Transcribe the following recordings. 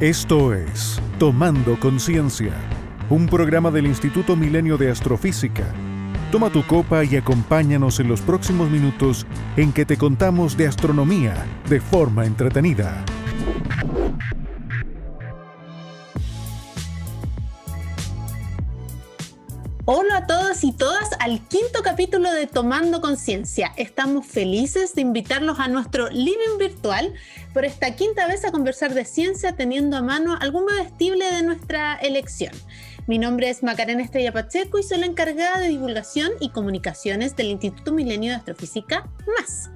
Esto es Tomando Conciencia, un programa del Instituto Milenio de Astrofísica. Toma tu copa y acompáñanos en los próximos minutos en que te contamos de astronomía de forma entretenida. Todos y todas al quinto capítulo de Tomando Conciencia. Estamos felices de invitarlos a nuestro living virtual por esta quinta vez a conversar de ciencia teniendo a mano algún vestible de nuestra elección. Mi nombre es Macarena Estrella Pacheco y soy la encargada de divulgación y comunicaciones del Instituto Milenio de Astrofísica más.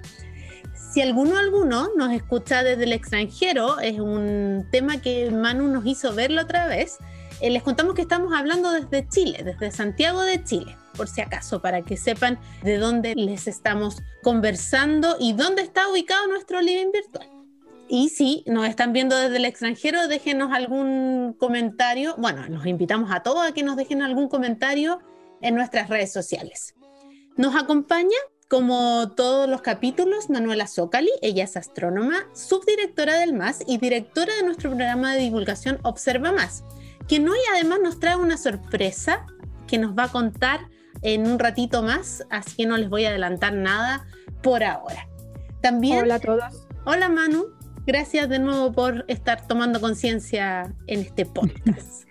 Si alguno alguno nos escucha desde el extranjero, es un tema que Manu nos hizo verlo otra vez eh, les contamos que estamos hablando desde Chile, desde Santiago de Chile, por si acaso, para que sepan de dónde les estamos conversando y dónde está ubicado nuestro living virtual. Y si nos están viendo desde el extranjero, déjenos algún comentario. Bueno, nos invitamos a todos a que nos dejen algún comentario en nuestras redes sociales. Nos acompaña, como todos los capítulos, Manuela Zócali. Ella es astrónoma, subdirectora del MAS y directora de nuestro programa de divulgación Observa Más quien hoy además nos trae una sorpresa que nos va a contar en un ratito más, así que no les voy a adelantar nada por ahora. También, hola a todos. Hola Manu, gracias de nuevo por estar tomando conciencia en este podcast.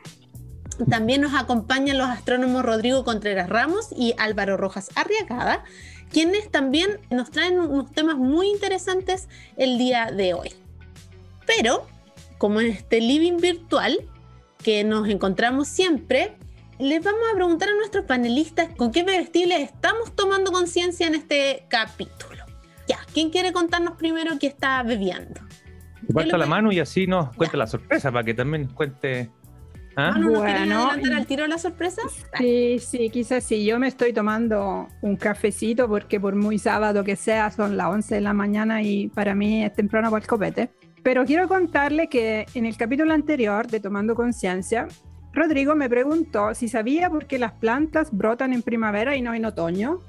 También nos acompañan los astrónomos Rodrigo Contreras Ramos y Álvaro Rojas Arriagada, quienes también nos traen unos temas muy interesantes el día de hoy. Pero, como en este living virtual, que nos encontramos siempre, les vamos a preguntar a nuestros panelistas con qué vestibles estamos tomando conciencia en este capítulo. Ya, ¿quién quiere contarnos primero qué está bebiendo? Cuenta la mano y así nos cuenta la sorpresa para que también nos cuente. ¿Ah? ¿no bueno, adelantar al tiro la sorpresa? Sí, sí, quizás sí. Yo me estoy tomando un cafecito porque por muy sábado que sea son las 11 de la mañana y para mí es temprano para el copete. Pero quiero contarle que en el capítulo anterior de Tomando Conciencia, Rodrigo me preguntó si sabía por qué las plantas brotan en primavera y no en otoño,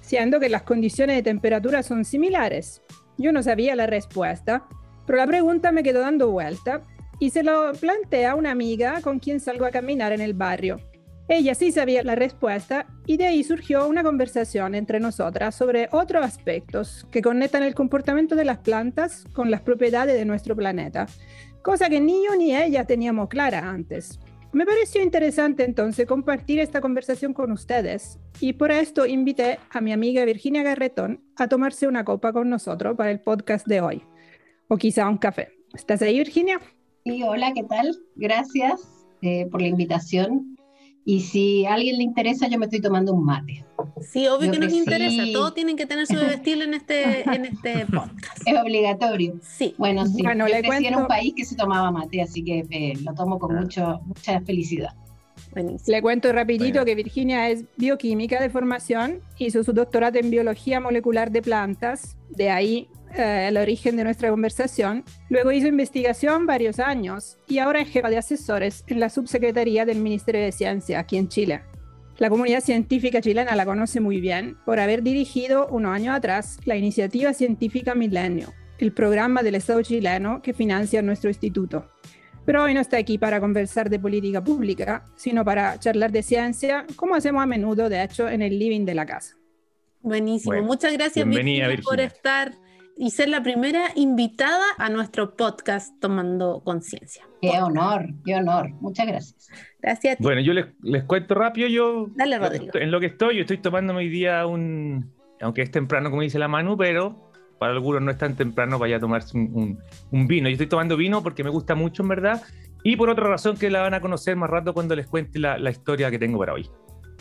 siendo que las condiciones de temperatura son similares. Yo no sabía la respuesta, pero la pregunta me quedó dando vuelta y se lo plantea una amiga con quien salgo a caminar en el barrio. Ella sí sabía la respuesta y de ahí surgió una conversación entre nosotras sobre otros aspectos que conectan el comportamiento de las plantas con las propiedades de nuestro planeta, cosa que ni yo ni ella teníamos clara antes. Me pareció interesante entonces compartir esta conversación con ustedes y por esto invité a mi amiga Virginia Garretón a tomarse una copa con nosotros para el podcast de hoy, o quizá un café. ¿Estás ahí, Virginia? Sí, hola, ¿qué tal? Gracias eh, por la invitación. Y si a alguien le interesa, yo me estoy tomando un mate. Sí, obvio que nos interesa. Todos tienen que tener su vestido en este, en este podcast. Es obligatorio. Sí. Bueno, sí. Bueno, yo crecí en un país que se tomaba mate, así que eh, lo tomo con ah. mucho, mucha felicidad. Le cuento rapidito que Virginia es bioquímica de formación, hizo su doctorado en biología molecular de plantas, de ahí eh, el origen de nuestra conversación. Luego hizo investigación varios años y ahora es jefa de asesores en la subsecretaría del Ministerio de Ciencia aquí en Chile. La comunidad científica chilena la conoce muy bien por haber dirigido unos años atrás la iniciativa científica Milenio, el programa del Estado chileno que financia nuestro instituto. Pero hoy no está aquí para conversar de política pública, sino para charlar de ciencia, como hacemos a menudo, de hecho, en el living de la casa. Buenísimo. Muchas gracias, Virginia, por estar y ser la primera invitada a nuestro podcast Tomando Conciencia. Qué honor, qué honor. Muchas gracias. Gracias. Bueno, yo les, les, cuento rápido. Yo, Dale, Rodrigo. En lo que estoy, yo estoy tomando hoy día un, aunque es temprano, como dice la Manu, pero para algunos no es tan temprano, vaya a tomarse un, un, vino. Yo estoy tomando vino porque me gusta mucho, en verdad, y por otra razón que la van a conocer más rato cuando les cuente la, la historia que tengo para hoy.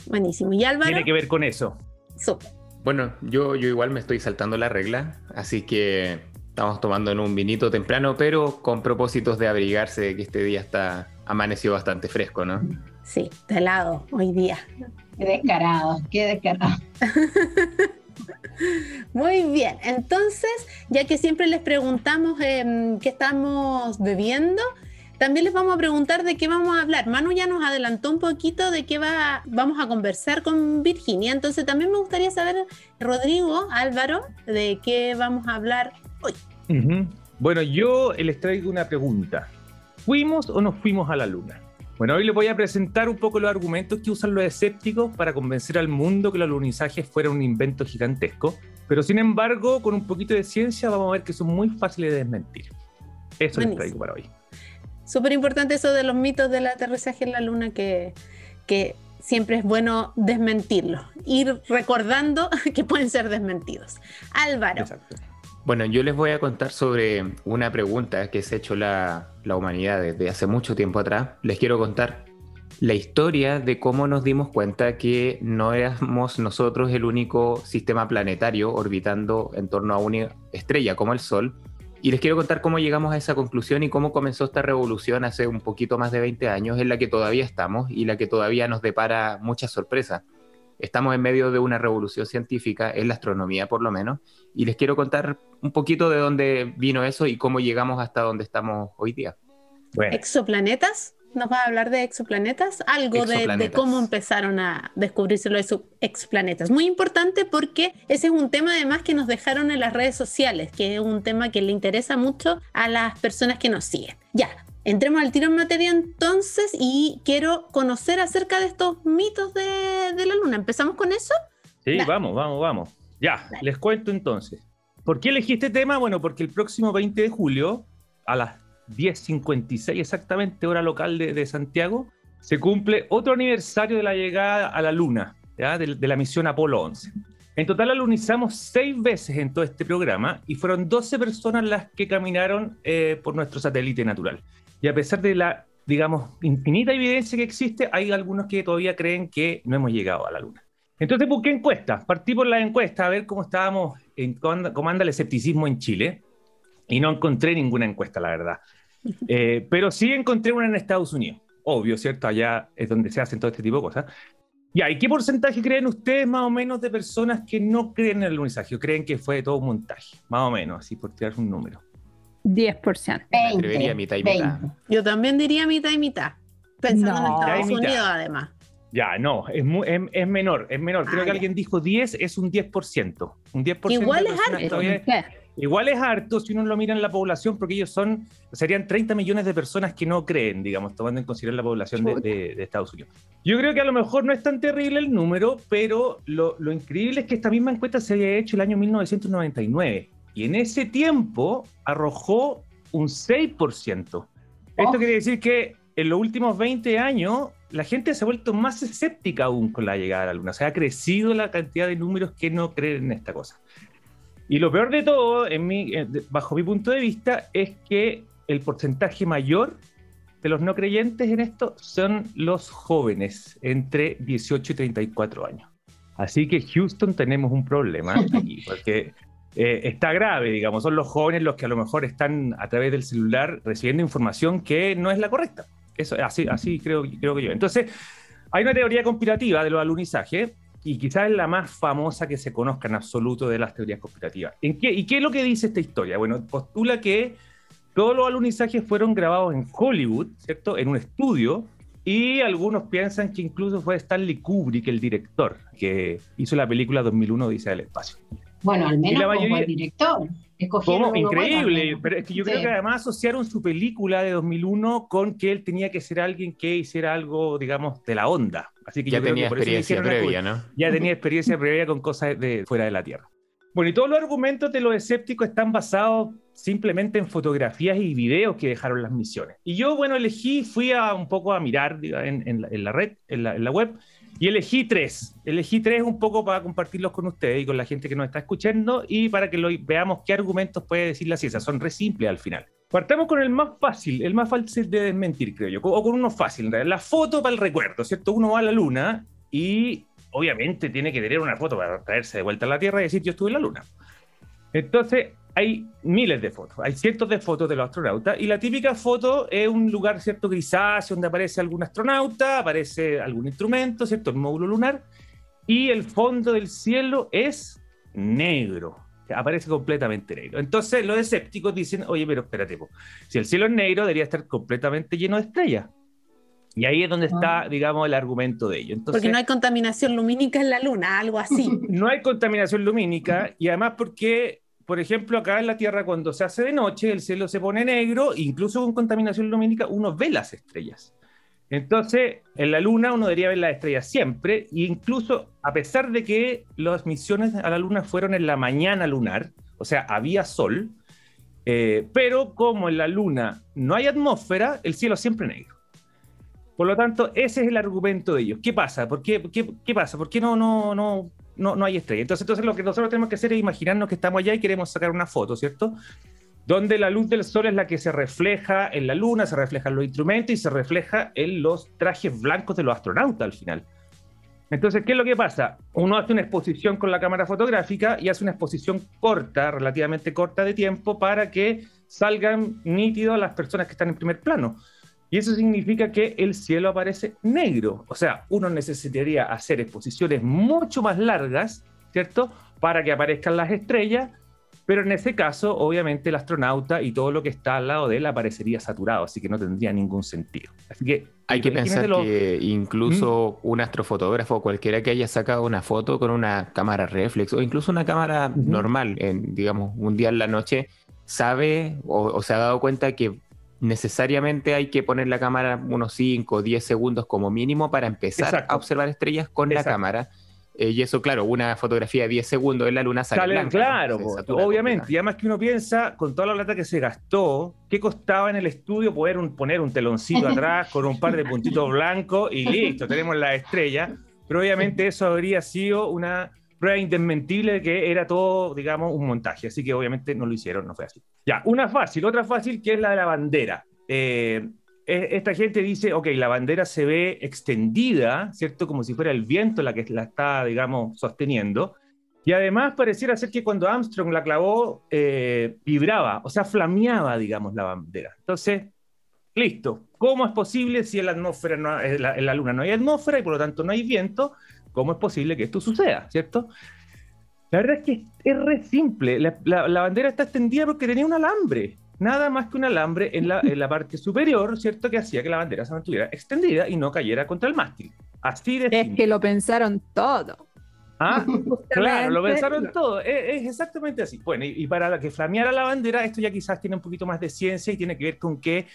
Buenísimo. ¿Y Álvaro? Tiene que ver con eso. Súper. Bueno, yo, yo igual me estoy saltando la regla, así que estamos tomando en un vinito temprano, pero con propósitos de abrigarse, que este día está amanecido bastante fresco, ¿no? Sí, está helado hoy día. Qué descarado, qué descarado. Muy bien, entonces, ya que siempre les preguntamos em, qué estamos bebiendo, también les vamos a preguntar de qué vamos a hablar. Manu ya nos adelantó un poquito de qué va, vamos a conversar con Virginia, entonces también me gustaría saber, Rodrigo, Álvaro, de qué vamos a hablar hoy. Bueno, yo les traigo una pregunta. ¿fuimos o no fuimos a la luna? Bueno, hoy les voy a presentar un poco los argumentos que usan los escépticos para convencer al mundo que los alunizajes fueron un invento gigantesco, pero sin embargo, con un poquito de ciencia vamos a ver que son muy fáciles de desmentir. Eso les traigo para hoy. Súper importante eso de los mitos del aterrizaje en la luna que, que siempre es bueno desmentirlos, ir recordando que pueden ser desmentidos. Álvaro. Exacto. Bueno, yo les voy a contar sobre una pregunta que se ha hecho la, la humanidad desde hace mucho tiempo atrás. Les quiero contar la historia de cómo nos dimos cuenta que no éramos nosotros el único sistema planetario orbitando en torno a una estrella como el Sol. Y les quiero contar cómo llegamos a esa conclusión y cómo comenzó esta revolución hace un poquito más de 20 años, en la que todavía estamos y la que todavía nos depara muchas sorpresas estamos en medio de una revolución científica, en la astronomía por lo menos, y les quiero contar un poquito de dónde vino eso y cómo llegamos hasta donde estamos hoy día. ¿Exoplanetas? ¿Nos va a hablar de exoplanetas? Algo de, cómo empezaron a descubrirse los exoplanetas. Muy importante porque ese es un tema además que nos dejaron en las redes sociales, que es un tema que le interesa mucho a las personas que nos siguen. Ya, Entremos al tiro en materia entonces y quiero conocer acerca de estos mitos de, la luna. ¿Empezamos con eso? Sí, vamos, vamos, vamos. Ya, les cuento entonces. ¿Por qué elegí este tema? Bueno, porque el próximo 20 de julio, a las 10.56 exactamente, hora local de, Santiago, se cumple otro aniversario de la llegada a la Luna. De, la misión Apolo 11. En total alunizamos seis veces en todo este programa y fueron 12 personas las que caminaron eh, por nuestro satélite natural. Y a pesar de la, digamos, infinita evidencia que existe, hay algunos que todavía creen que no hemos llegado a la Luna. Entonces busqué encuestas, partí por la encuesta a ver cómo estábamos, en, cómo anda el escepticismo en Chile, y no encontré ninguna encuesta, la verdad. Eh, pero sí encontré una en Estados Unidos. Obvio, ¿cierto? Allá es donde se hacen todo este tipo de cosas. ¿y qué porcentaje creen ustedes más o menos de personas que no creen en el alunizaje o creen que fue todo un montaje? Más o menos, así por tirar un número. 10%. 20, mitad y mitad. Yo también diría mitad y mitad. Pensando en Estados Unidos, además. Ya, no, es, es, menor, es menor. Creo ah, que alguien dijo 10, es un 10%. Un 10% igual es harto. Igual es harto si uno lo mira en la población, porque ellos son, serían 30 millones de personas que no creen, digamos, tomando en consideración la población de, de, Estados Unidos. Yo creo que a lo mejor no es tan terrible el número, pero lo, lo increíble es que esta misma encuesta se había hecho el año 1999 y en ese tiempo arrojó un 6%. Esto quiere decir que en los últimos 20 años la gente se ha vuelto más escéptica aún con la llegada a la Luna. O sea, ha crecido la cantidad de números que no creen en esta cosa. Y lo peor de todo, en mi, bajo mi punto de vista, es que el porcentaje mayor de los no creyentes en esto son los jóvenes entre 18 y 34 años. Así que Houston tenemos un problema aquí, porque eh, está grave, digamos. Son los jóvenes los que a lo mejor están a través del celular recibiendo información que no es la correcta. Eso, así, así creo, creo que yo. Entonces, hay una teoría conspirativa de los alunizajes y quizás es la más famosa que se conozca en absoluto de las teorías conspirativas. ¿En qué, ¿Y qué es lo que dice esta historia? Bueno, postula que todos los alunizajes fueron grabados en Hollywood, ¿cierto? En un estudio. Y algunos piensan que incluso fue Stanley Kubrick, el director, que hizo la película 2001 Dice del Espacio. Bueno, al menos como el director. Como increíble, pero es que yo creo que además asociaron su película de 2001 con que él tenía que ser alguien que hiciera algo, digamos, de la onda. Así que ya tenía experiencia previa, ¿no? Ya tenía experiencia previa con cosas de fuera de la Tierra. Bueno, y todos los argumentos de los escépticos están basados simplemente en fotografías y videos que dejaron las misiones. Y yo, bueno, elegí, fui a un poco a mirar en, la, red, en la, en la web, y elegí tres. Elegí tres un poco para compartirlos con ustedes y con la gente que nos está escuchando y para que lo, veamos qué argumentos puede decir la ciencia. Son re simples al final. Partamos con el más fácil, el más fácil de desmentir, creo yo, o con uno fácil. La foto para el recuerdo, ¿cierto? Uno va a la luna y obviamente tiene que tener una foto para traerse de vuelta a la Tierra y decir yo estuve en la luna. Entonces, hay miles de fotos, hay cientos de fotos de los astronautas y la típica foto es un lugar, ¿cierto? Grisáceo, donde aparece algún astronauta, aparece algún instrumento, ¿cierto? El módulo lunar y el fondo del cielo es negro, aparece completamente negro. Entonces los escépticos dicen, oye, pero espérate, si el cielo es negro debería estar completamente lleno de estrellas. Y ahí es donde está, ah. digamos, el argumento de ello. porque no hay contaminación lumínica en la Luna, algo así. no hay contaminación lumínica y además porque por ejemplo, acá en la Tierra, cuando se hace de noche, el cielo se pone negro, incluso con contaminación lumínica, uno ve las estrellas. Entonces, en la Luna uno debería ver las estrellas siempre, e incluso a pesar de que las misiones a la Luna fueron en la mañana lunar, o sea, había sol, eh, pero como en la Luna no hay atmósfera, el cielo siempre negro. Por lo tanto, ese es el argumento de ellos. ¿Qué pasa? ¿Por qué, qué, pasa? ¿Por qué no, no, no, no, no hay estrella? Entonces, entonces, lo que nosotros tenemos que hacer es imaginarnos que estamos allá y queremos sacar una foto, ¿cierto? Donde la luz del sol es la que se refleja en la luna, se refleja en los instrumentos y se refleja en los trajes blancos de los astronautas al final. Entonces, ¿qué es lo que pasa? Uno hace una exposición con la cámara fotográfica y hace una exposición corta, relativamente corta de tiempo, para que salgan nítidos las personas que están en primer plano. Y eso significa que el cielo aparece negro. O sea, uno necesitaría hacer exposiciones mucho más largas, ¿cierto? Para que aparezcan las estrellas, pero en ese caso, obviamente, el astronauta y todo lo que está al lado de él aparecería saturado, así que no tendría ningún sentido. Así que hay que pensar que incluso ¿Mm? un astrofotógrafo, cualquiera que haya sacado una foto con una cámara reflex o incluso una cámara normal, en, digamos, un día en la noche, sabe o, se ha dado cuenta que necesariamente hay que poner la cámara unos 5 o 10 segundos como mínimo para empezar a observar estrellas con la cámara. Eh, y eso, claro, una fotografía de 10 segundos en la luna sale, Claro, obviamente. Y además que uno piensa, con toda la plata que se gastó, ¿qué costaba en el estudio poder poner un teloncito atrás con un par de puntitos blancos y listo, tenemos la estrella? Pero obviamente eso habría sido una prueba indesmentible de que era todo, digamos, un montaje. Así que obviamente no lo hicieron, no fue así. Ya, una fácil, otra fácil que es la de la bandera. Eh, esta gente dice, ok, la bandera se ve extendida, ¿cierto? Como si fuera el viento la que la está, digamos, sosteniendo. Y además pareciera ser que cuando Armstrong la clavó, eh, vibraba, o sea, flameaba, digamos, la bandera. Entonces, listo. ¿Cómo es posible si en la atmósfera, no, en la Luna no hay atmósfera y por lo tanto no hay viento? ¿Cómo es posible que esto suceda? ¿Cierto? La verdad es que es re simple. La, bandera está extendida porque tenía un alambre. Nada más que un alambre en la, en la, parte superior, ¿cierto? Que hacía que la bandera se mantuviera extendida y no cayera contra el mástil. Así de Es que lo pensaron todo. Ah, claro, lo pensaron todo. Es, exactamente así. Bueno, y, para que flameara la bandera, esto ya quizás tiene un poquito más de ciencia y tiene que ver con que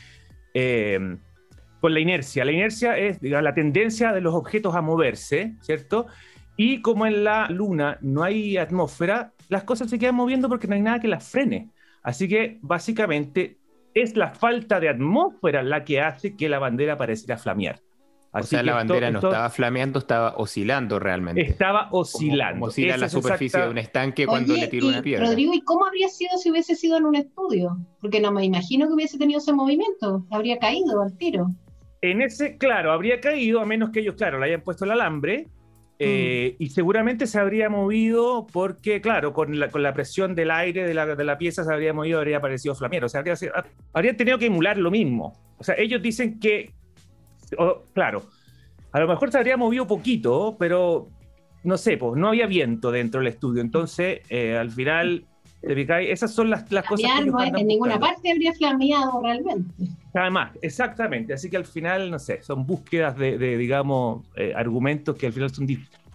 eh, con la inercia. La inercia es digamos, la tendencia de los objetos a moverse, ¿cierto? Y como en la Luna no hay atmósfera, las cosas se quedan moviendo porque no hay nada que las frene. Así que básicamente es la falta de atmósfera la que hace que la bandera pareciera flamear. Así o sea, la bandera no estaba flameando, estaba oscilando realmente. Estaba oscilando. Como, oscila la superficie de un estanque cuando le tira una piedra. Rodrigo, ¿y cómo habría sido si hubiese sido en un estudio? Porque no me imagino que hubiese tenido ese movimiento. Habría caído al tiro. En ese, claro, habría caído, a menos que ellos, claro, le hayan puesto el alambre, eh, mm. y seguramente se habría movido porque, claro, con la, con la presión del aire de la, de la, pieza se habría movido, habría parecido flamero. O sea, habría, habrían tenido que emular lo mismo. O sea, ellos dicen que, claro, a lo mejor se habría movido poquito, pero no sé, pues no había viento dentro del estudio. Entonces, eh, al final esas son las, las cosas que no, en ninguna parte habría flameado realmente. Además, exactamente. Así que al final, no sé, son búsquedas de, digamos, eh, argumentos que al final son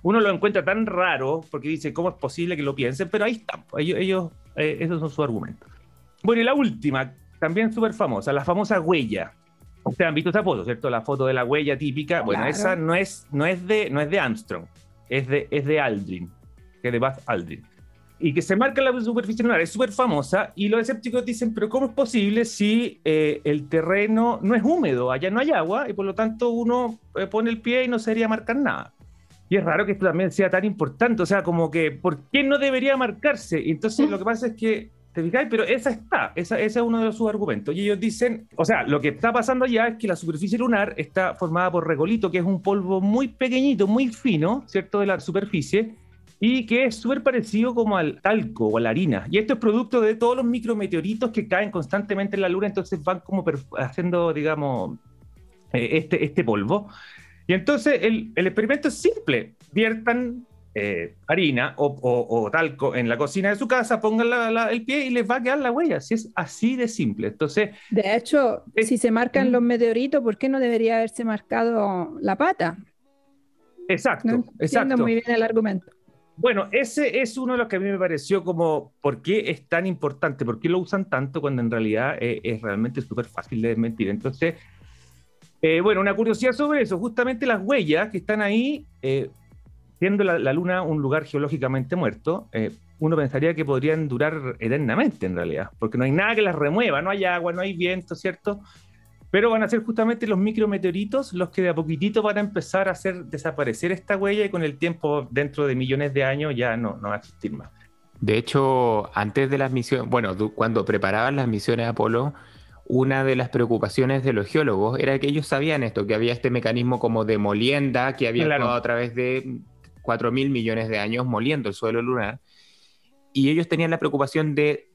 uno lo encuentra tan raro porque dice, ¿cómo es posible que lo piensen? Pero ahí están, pues, ellos, ellos eh, esos son sus argumentos. Bueno, y la última, también súper famosa, la famosa huella. Ustedes han visto esa foto, ¿cierto? La foto de la huella típica. Bueno, esa no es, no, es de, no es de Armstrong, es de, es de Aldrin, que de Buzz Aldrin y que se marca en la superficie lunar. Es súper famosa y los escépticos dicen, pero ¿cómo es posible si eh, el terreno no es húmedo? Allá no hay agua y por lo tanto uno eh, pone el pie y no sería marcar nada. Y es raro que esto también sea tan importante, o sea, como que, ¿por qué no debería marcarse? Y entonces lo que pasa es que, te fijáis, pero esa está, esa, ese es uno de sus argumentos. Y ellos dicen, o sea, lo que está pasando allá es que la superficie lunar está formada por regolito, que es un polvo muy pequeñito, muy fino, ¿cierto?, de la superficie, y que es súper parecido como al talco o a la harina. Y esto es producto de todos los micrometeoritos que caen constantemente en la Luna, entonces van como haciendo, digamos, eh, este, este polvo. Y entonces el, el experimento es simple. Viertan eh, harina o, o, talco en la cocina de su casa, pongan el pie y les va a quedar la huella. Si es así de simple. Entonces, de hecho, si se marcan los meteoritos, ¿por qué no debería haberse marcado la pata? Exacto, no exacto. muy bien el argumento. Bueno, ese es uno de los que a mí me pareció como, ¿por qué es tan importante? ¿Por qué lo usan tanto cuando en realidad es, es realmente súper fácil de desmentir? Entonces, eh, bueno, una curiosidad sobre eso, justamente las huellas que están ahí, eh, siendo la, Luna un lugar geológicamente muerto, eh, uno pensaría que podrían durar eternamente en realidad, porque no hay nada que las remueva, no hay agua, no hay viento, ¿cierto? Pero van a ser justamente los micrometeoritos los que de a poquitito van a empezar a hacer desaparecer esta huella y con el tiempo, dentro de millones de años, ya no, no va a existir más. De hecho, antes de las misiones, bueno, cuando preparaban las misiones Apolo, una de las preocupaciones de los geólogos era que ellos sabían esto, que había este mecanismo como de molienda que había estado a través de 4 mil millones de años moliendo el suelo lunar. Y ellos tenían la preocupación de,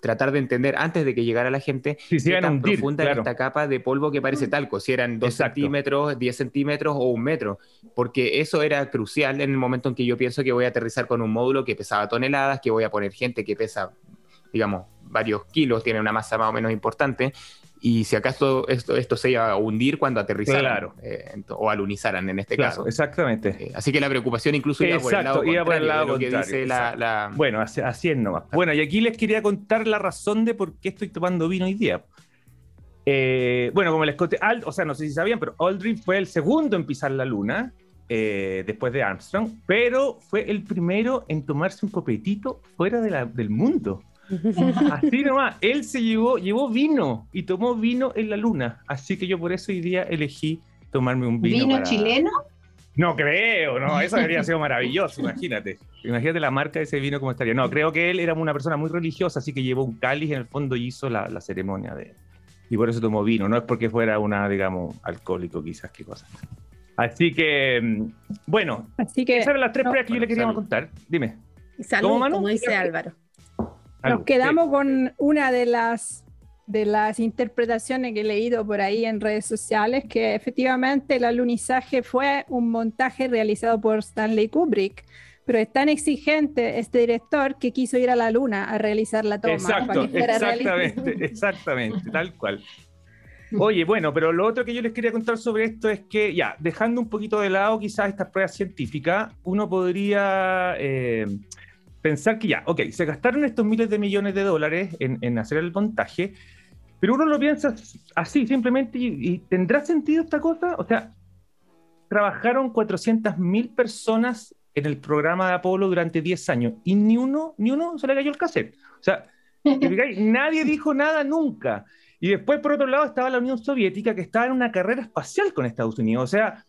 tratar de entender antes de que llegara la gente si qué tan profunda era esta capa de polvo que parece talco, si eran 2 centímetros, 10 centímetros o un metro, porque eso era crucial en el momento en que yo pienso que voy a aterrizar con un módulo que pesaba toneladas, que voy a poner gente que pesa, digamos, varios kilos, tiene una masa más o menos importante, y si acaso esto, esto se iba a hundir cuando aterrizaran claro. eh, o alunizaran en este caso. Exactamente. Eh, así que la preocupación incluso iba por el lado, iba por el lado que dice la, la, Bueno, así, así, es nomás. Bueno, y aquí les quería contar la razón de por qué estoy tomando vino hoy día. Eh, bueno, como les conté, o sea, no sé si sabían, pero Aldrin fue el segundo en pisar la luna. después de Armstrong, pero fue el primero en tomarse un copetito fuera de la, del mundo. Así nomás, él se llevó, llevó vino y tomó vino en la luna. Así que yo por eso hoy día elegí tomarme un vino. ¿Vino chileno? No creo, no, eso habría sido maravilloso, imagínate. Imagínate la marca de ese vino como estaría. No, creo que él era una persona muy religiosa, así que llevó un cáliz en el fondo y hizo la, ceremonia de... Y por eso tomó vino, no es porque fuera una, digamos, alcohólico quizás, qué cosa. Así que, mm, bueno, así que, esas eran las tres pruebas que yo le quería contar. Dime. Salud, como dice Álvaro. Nos quedamos con una de las de las interpretaciones que he leído por ahí en redes sociales, que efectivamente el alunizaje fue un montaje realizado por Stanley Kubrick, pero es tan exigente este director que quiso ir a la luna a realizar la toma. Exacto, exactamente, exactamente, tal cual. Oye, bueno, pero lo otro que yo les quería contar sobre esto es que, ya, dejando un poquito de lado quizás estas pruebas científicas, uno podría eh, pensar que ya, ok, se gastaron estos miles de millones de dólares en, hacer el montaje, pero uno lo piensa así simplemente y, ¿tendrá sentido esta cosa? O sea, trabajaron 400.000 personas en el programa de Apolo durante 10 años y ni uno, ni uno se le cayó el cassette. O sea, nadie dijo nada nunca. Y después, por otro lado, estaba la Unión Soviética que estaba en una carrera espacial con Estados Unidos. O sea,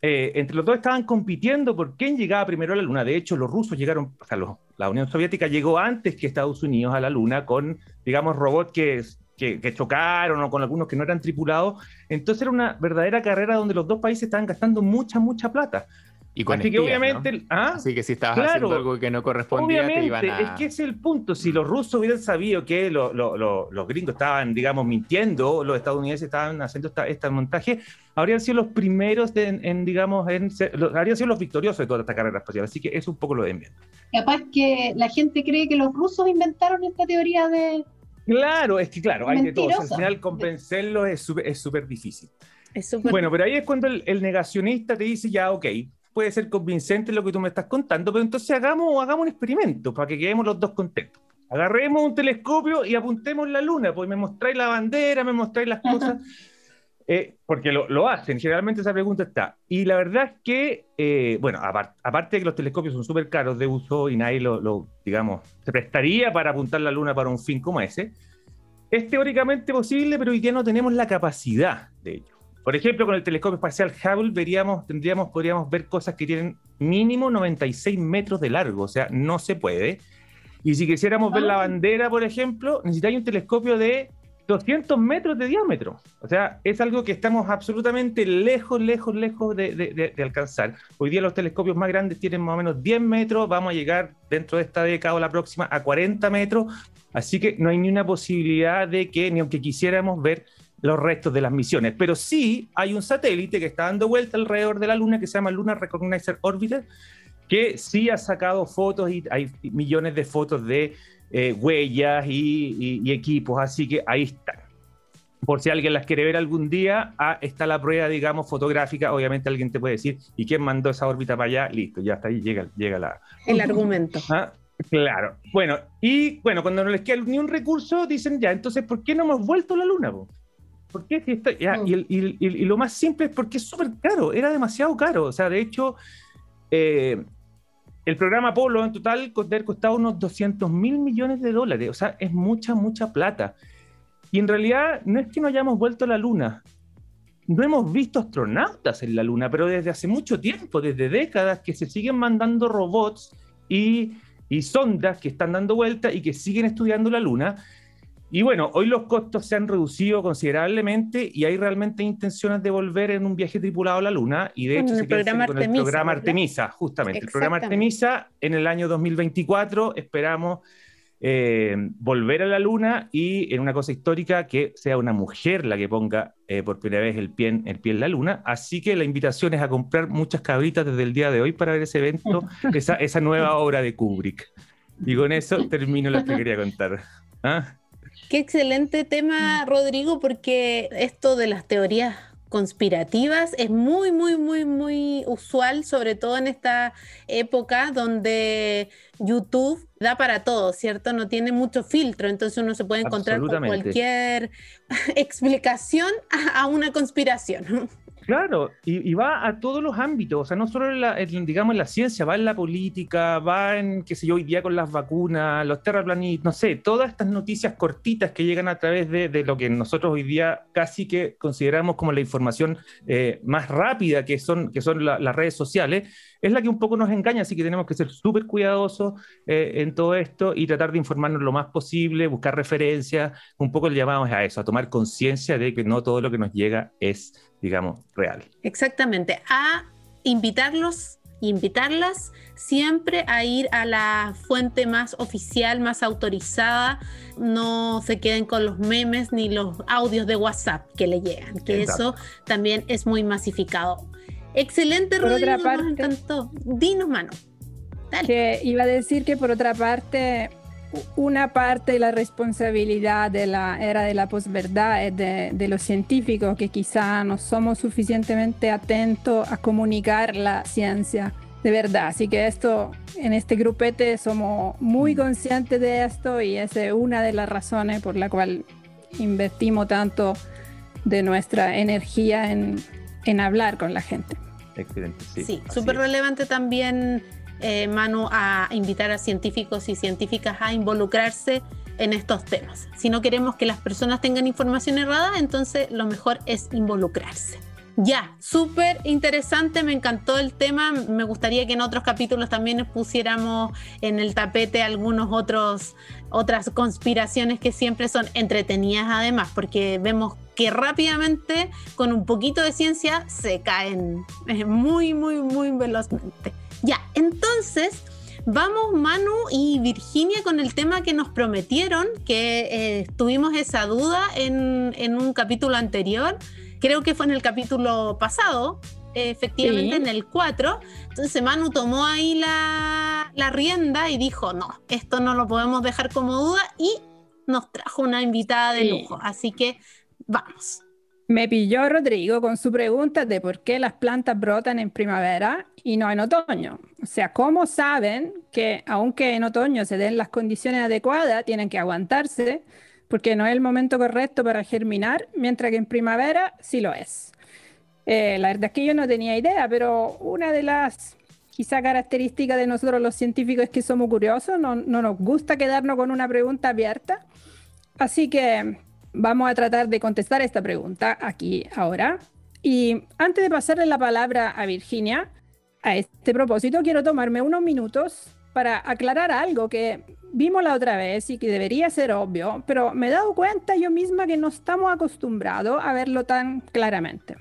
eh, entre los dos estaban compitiendo por quién llegaba primero a la Luna. De hecho, los rusos llegaron, o sea, la Unión Soviética llegó antes que Estados Unidos a la Luna con, digamos, robots que, que, chocaron o con algunos que no eran tripulados. Entonces era una verdadera carrera donde los dos países estaban gastando mucha, mucha plata. Y con Así que obviamente. ¿ah? Así que si estabas haciendo algo que no correspondía, te iban a... Es que ese es el punto. Si los rusos hubieran sabido que los gringos estaban, digamos, mintiendo, los estadounidenses estaban haciendo este montaje, habrían sido los primeros en, digamos, en habrían sido los victoriosos de toda esta carrera espacial. Así que es un poco lo de enviando. Capaz que la gente cree que los rusos inventaron esta teoría de. Claro, es que claro, hay que todo. Al final convencerlos es súper difícil. bueno, pero ahí es cuando el, negacionista te dice, ya, ok, puede ser convincente lo que tú me estás contando, pero entonces hagamos, hagamos un experimento para que quedemos los dos contentos. Agarremos un telescopio y apuntemos la luna, pues me mostráis la bandera, me mostráis las cosas. Eh, porque lo, lo, hacen, generalmente esa pregunta está. Y la verdad es que, eh, bueno, aparte de que los telescopios son súper caros de uso y nadie lo, lo, digamos, se prestaría para apuntar la luna para un fin como ese, es teóricamente posible, pero hoy día no tenemos la capacidad de ello. Por ejemplo, con el telescopio espacial Hubble veríamos, tendríamos, podríamos ver cosas que tienen mínimo 96 metros de largo, o sea, no se puede. Y si quisiéramos ver la ah. bandera, por ejemplo, necesitaría un telescopio de 200 metros de diámetro. O sea, es algo que estamos absolutamente lejos, lejos, lejos de, de, alcanzar. Hoy día los telescopios más grandes tienen más o menos 10 metros, vamos a llegar dentro de esta década o la próxima a 40 metros, así que no hay ni una posibilidad de que, ni aunque quisiéramos ver los restos de las misiones. Pero sí hay un satélite que está dando vuelta alrededor de la Luna que se llama Lunar Recognizer Orbiter, que sí ha sacado fotos y hay millones de fotos de eh, huellas y, equipos, así que ahí están. por si alguien las quiere ver algún día, ah, está la prueba, digamos, fotográfica. Obviamente alguien te puede decir, ¿y quién mandó esa órbita para allá? Listo, ya está ahí, llega, llega la... El argumento. Ah, Claro. Bueno, y bueno, cuando no les queda ni un recurso, dicen ya, entonces, ¿por qué no hemos vuelto a la Luna? ¿Por qué? Mm. y, lo más simple es porque es súper caro, era demasiado caro. O sea, de hecho, eh, el programa Apolo en total debe costado unos 200 mil millones de dólares. O sea, es mucha, mucha plata. Y en realidad no es que no hayamos vuelto a la Luna. No hemos visto astronautas en la Luna, pero desde hace mucho tiempo, desde décadas, que se siguen mandando robots y y sondas que están dando vuelta y que siguen estudiando la Luna. Y bueno, hoy los costos se han reducido considerablemente y hay realmente intenciones de volver en un viaje tripulado a la Luna. Y de hecho, el programa con Artemisa, el programa Artemisa, justamente. El programa Artemisa en el año 2024 esperamos eh, volver a la luna y en una cosa histórica que sea una mujer la que ponga eh, por primera vez el pie, en, el pie en la luna. Así que la invitación es a comprar muchas cabritas desde el día de hoy para ver ese evento, esa, esa nueva obra de Kubrick. Y con eso termino lo que quería contar. ¿Ah? Qué excelente tema, Rodrigo, porque esto de las teorías conspirativas es muy, muy, muy, muy usual, sobre todo en esta época donde YouTube da para todo, ¿cierto? No tiene mucho filtro, entonces uno se puede encontrar con cualquier explicación a, una conspiración. Claro, y, va a todos los ámbitos, o sea, no solo en la, digamos en la ciencia, va en la política, va en, qué sé yo, hoy día con las vacunas, los terraplanistas, no sé, todas estas noticias cortitas que llegan a través de, lo que nosotros hoy día casi que consideramos como la información eh, más rápida que son, que son las redes sociales, es la que un poco nos engaña, así que tenemos que ser súper cuidadosos eh, en todo esto y tratar de informarnos lo más posible, buscar referencias, un poco le llamamos a eso, a tomar conciencia de que no todo lo que nos llega es, digamos, real. Exactamente, a invitarlos invitarlas siempre a ir a la fuente más oficial, más autorizada, no se queden con los memes ni los audios de WhatsApp que le llegan, que eso también es muy masificado. Excelente, por Rodrigo, otra parte, nos encantó. Dinos, mano. Que iba a decir que por otra parte, una parte de la responsabilidad de la era de la posverdad es de, de, los científicos que quizá no somos suficientemente atentos a comunicar la ciencia de verdad. Así que esto, en este grupete somos muy mm. conscientes de esto y esa es una de las razones por la cual invertimos tanto de nuestra energía en, en hablar con la gente. Excelente, sí. Sí, súper relevante también, eh, Manu, a invitar a científicos y científicas a involucrarse en estos temas. Si no queremos que las personas tengan información errada, entonces lo mejor es involucrarse. Ya, súper interesante, me encantó el tema. Me gustaría que en otros capítulos también pusiéramos en el tapete algunos otros otras conspiraciones que siempre son entretenidas además, porque vemos que rápidamente con un poquito de ciencia se caen muy, muy, muy velozmente. Ya, entonces vamos Manu y Virginia con el tema que nos prometieron, que eh, tuvimos esa duda en, en un capítulo anterior creo que fue en el capítulo pasado, efectivamente en el 4. Entonces Manu tomó ahí la, la, rienda y dijo, no, esto no lo podemos dejar como duda y nos trajo una invitada de lujo. Así que vamos. Me pilló Rodrigo con su pregunta de por qué las plantas brotan en primavera y no en otoño. O sea, ¿cómo saben que aunque en otoño se den las condiciones adecuadas, tienen que aguantarse? Porque no es el momento correcto para germinar, mientras que en primavera sí lo es. Eh, la verdad es que yo no tenía idea, pero una de las quizá características de nosotros los científicos es que somos curiosos, no, no nos gusta quedarnos con una pregunta abierta. Así que vamos a tratar de contestar esta pregunta aquí ahora. Y antes de pasarle la palabra a Virginia, a este propósito quiero tomarme unos minutos para aclarar algo que vimos la otra vez y que debería ser obvio, pero me he dado cuenta yo misma que no estamos acostumbrados a verlo tan claramente.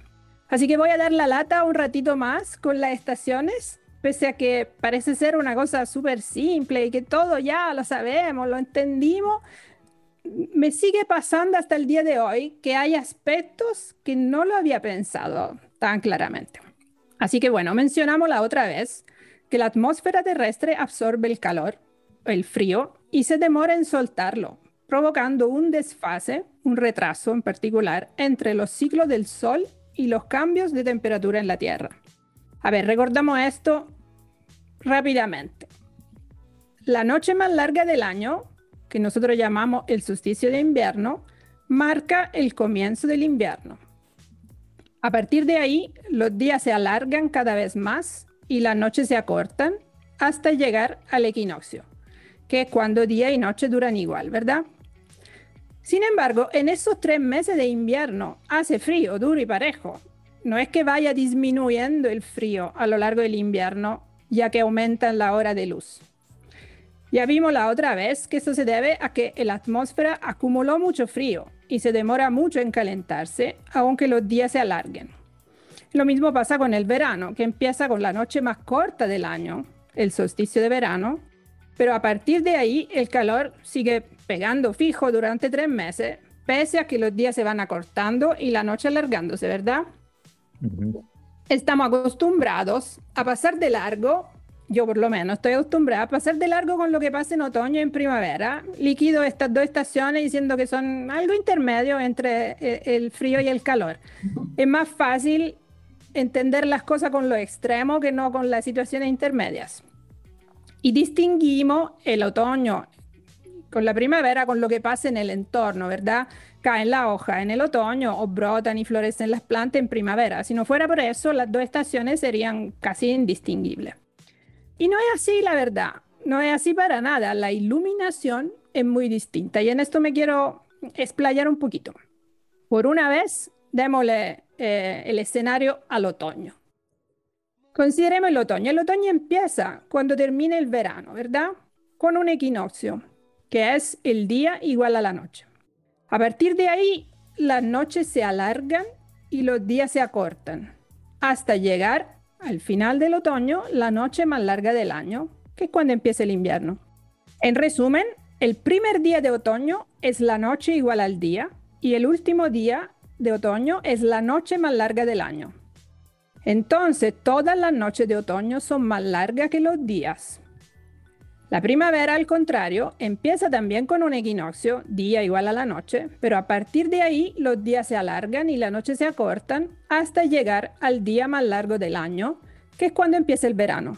Así que voy a dar la lata un ratito más con las estaciones, pese a que parece ser una cosa súper simple y que todo ya lo sabemos, lo entendimos. Me sigue pasando hasta el día de hoy que hay aspectos que no lo había pensado tan claramente. Así que bueno, mencionamos la otra vez que la atmósfera terrestre absorbe el calor, el frío, y se demora en soltarlo. provocando un desfase, un retraso en particular, entre los ciclos del Sol y los cambios de temperatura en la Tierra. A ver, recordamos esto rápidamente. La noche más larga del año, que nosotros llamamos el solsticio de invierno, marca el comienzo del invierno. A partir de ahí, los días se alargan cada vez más y las noches se acortan hasta llegar al equinoccio, que cuando día y noche duran igual, ¿verdad? Sin embargo, en esos tres meses de invierno hace frío, duro y parejo. No es que vaya disminuyendo el frío a lo largo del invierno, ya que aumentan la hora de luz. Ya vimos la otra vez que eso se debe a que la atmósfera acumuló mucho frío y se demora mucho en calentarse, aunque los días se alarguen. Lo mismo pasa con el verano, que empieza con la noche más corta del año, el solsticio de verano, pero a partir de ahí el calor sigue pegando fijo durante tres meses, pese a que los días se van acortando y la noche alargándose, ¿verdad? Estamos acostumbrados a pasar de largo, yo por lo menos estoy acostumbrada a pasar de largo con lo que pasa en otoño y en primavera. Liquido estas dos estaciones diciendo que son algo intermedio entre eh, el frío y el calor. Es más fácil entender las cosas con lo extremo que no con las situaciones intermedias. Y distinguimos el otoño con la primavera con lo que pasa en el entorno, ¿verdad? Caen la hoja en el otoño o brotan y florecen las plantas en primavera. Si no fuera por eso, las dos estaciones serían casi indistinguibles. Y no es así, la verdad. No es así para nada. La iluminación es muy distinta. Y en esto me quiero explayar un poquito. Por una vez, démosle eh, el escenario al otoño. Consideremos el otoño. El otoño empieza cuando termina el verano, ¿verdad? Con un equinoccio, que es el día igual a la noche. A partir de ahí, las noches se alargan y los días se acortan, hasta llegar al final del otoño, la noche más larga del año, que es cuando empieza el invierno. En resumen, el primer día de otoño es la noche igual al día y el último día de otoño es la noche más larga del año. Entonces, todas las noches de otoño son más largas que los días. La primavera, al contrario, empieza también con un equinoccio, día igual a la noche, pero a partir de ahí los días se alargan y las noches se acortan hasta llegar al día más largo del año, que es cuando empieza el verano.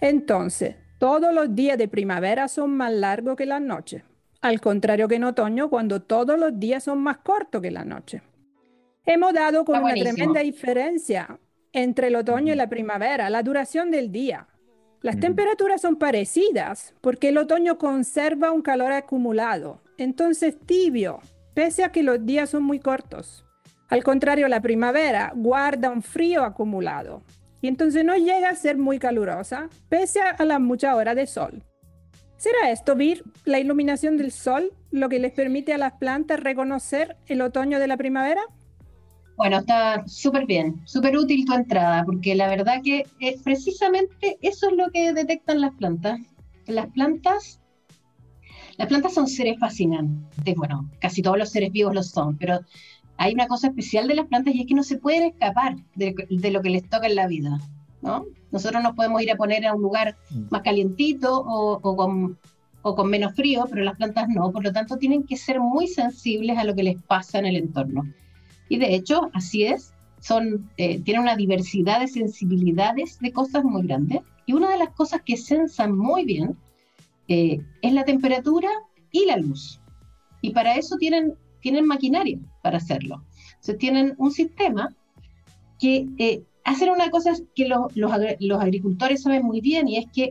Entonces, todos los días de primavera son más largos que las noches, al contrario que en otoño, cuando todos los días son más cortos que la noche. Hemos dado con una tremenda diferencia entre el otoño y la primavera, la duración del día. Las temperaturas son parecidas porque el otoño conserva un calor acumulado, entonces tibio, pese a que los días son muy cortos. Al contrario, la primavera guarda un frío acumulado y entonces no llega a ser muy calurosa, pese a las muchas horas de sol. ¿Será esto, Vir, la iluminación del sol, lo que les permite a las plantas reconocer el otoño de la primavera? Bueno, está súper bien, súper útil tu entrada, porque la verdad que es precisamente eso es lo que detectan las plantas. Las plantas, las plantas son seres fascinantes, bueno, casi todos los seres vivos lo son, pero hay una cosa especial de las plantas y es que no se pueden escapar de, lo que les toca en la vida, ¿no? Nosotros nos podemos ir a poner a un lugar mm. más calientito o, con, o con menos frío, pero las plantas no, por lo tanto tienen que ser muy sensibles a lo que les pasa en el entorno. Y de hecho, así es, son, eh, tienen una diversidad de sensibilidades de cosas muy grandes. Y una de las cosas que sensan muy bien eh, es la temperatura y la luz. Y para eso tienen, maquinaria para hacerlo. Entonces tienen un sistema que eh, una cosa que los, los, agricultores saben muy bien y es que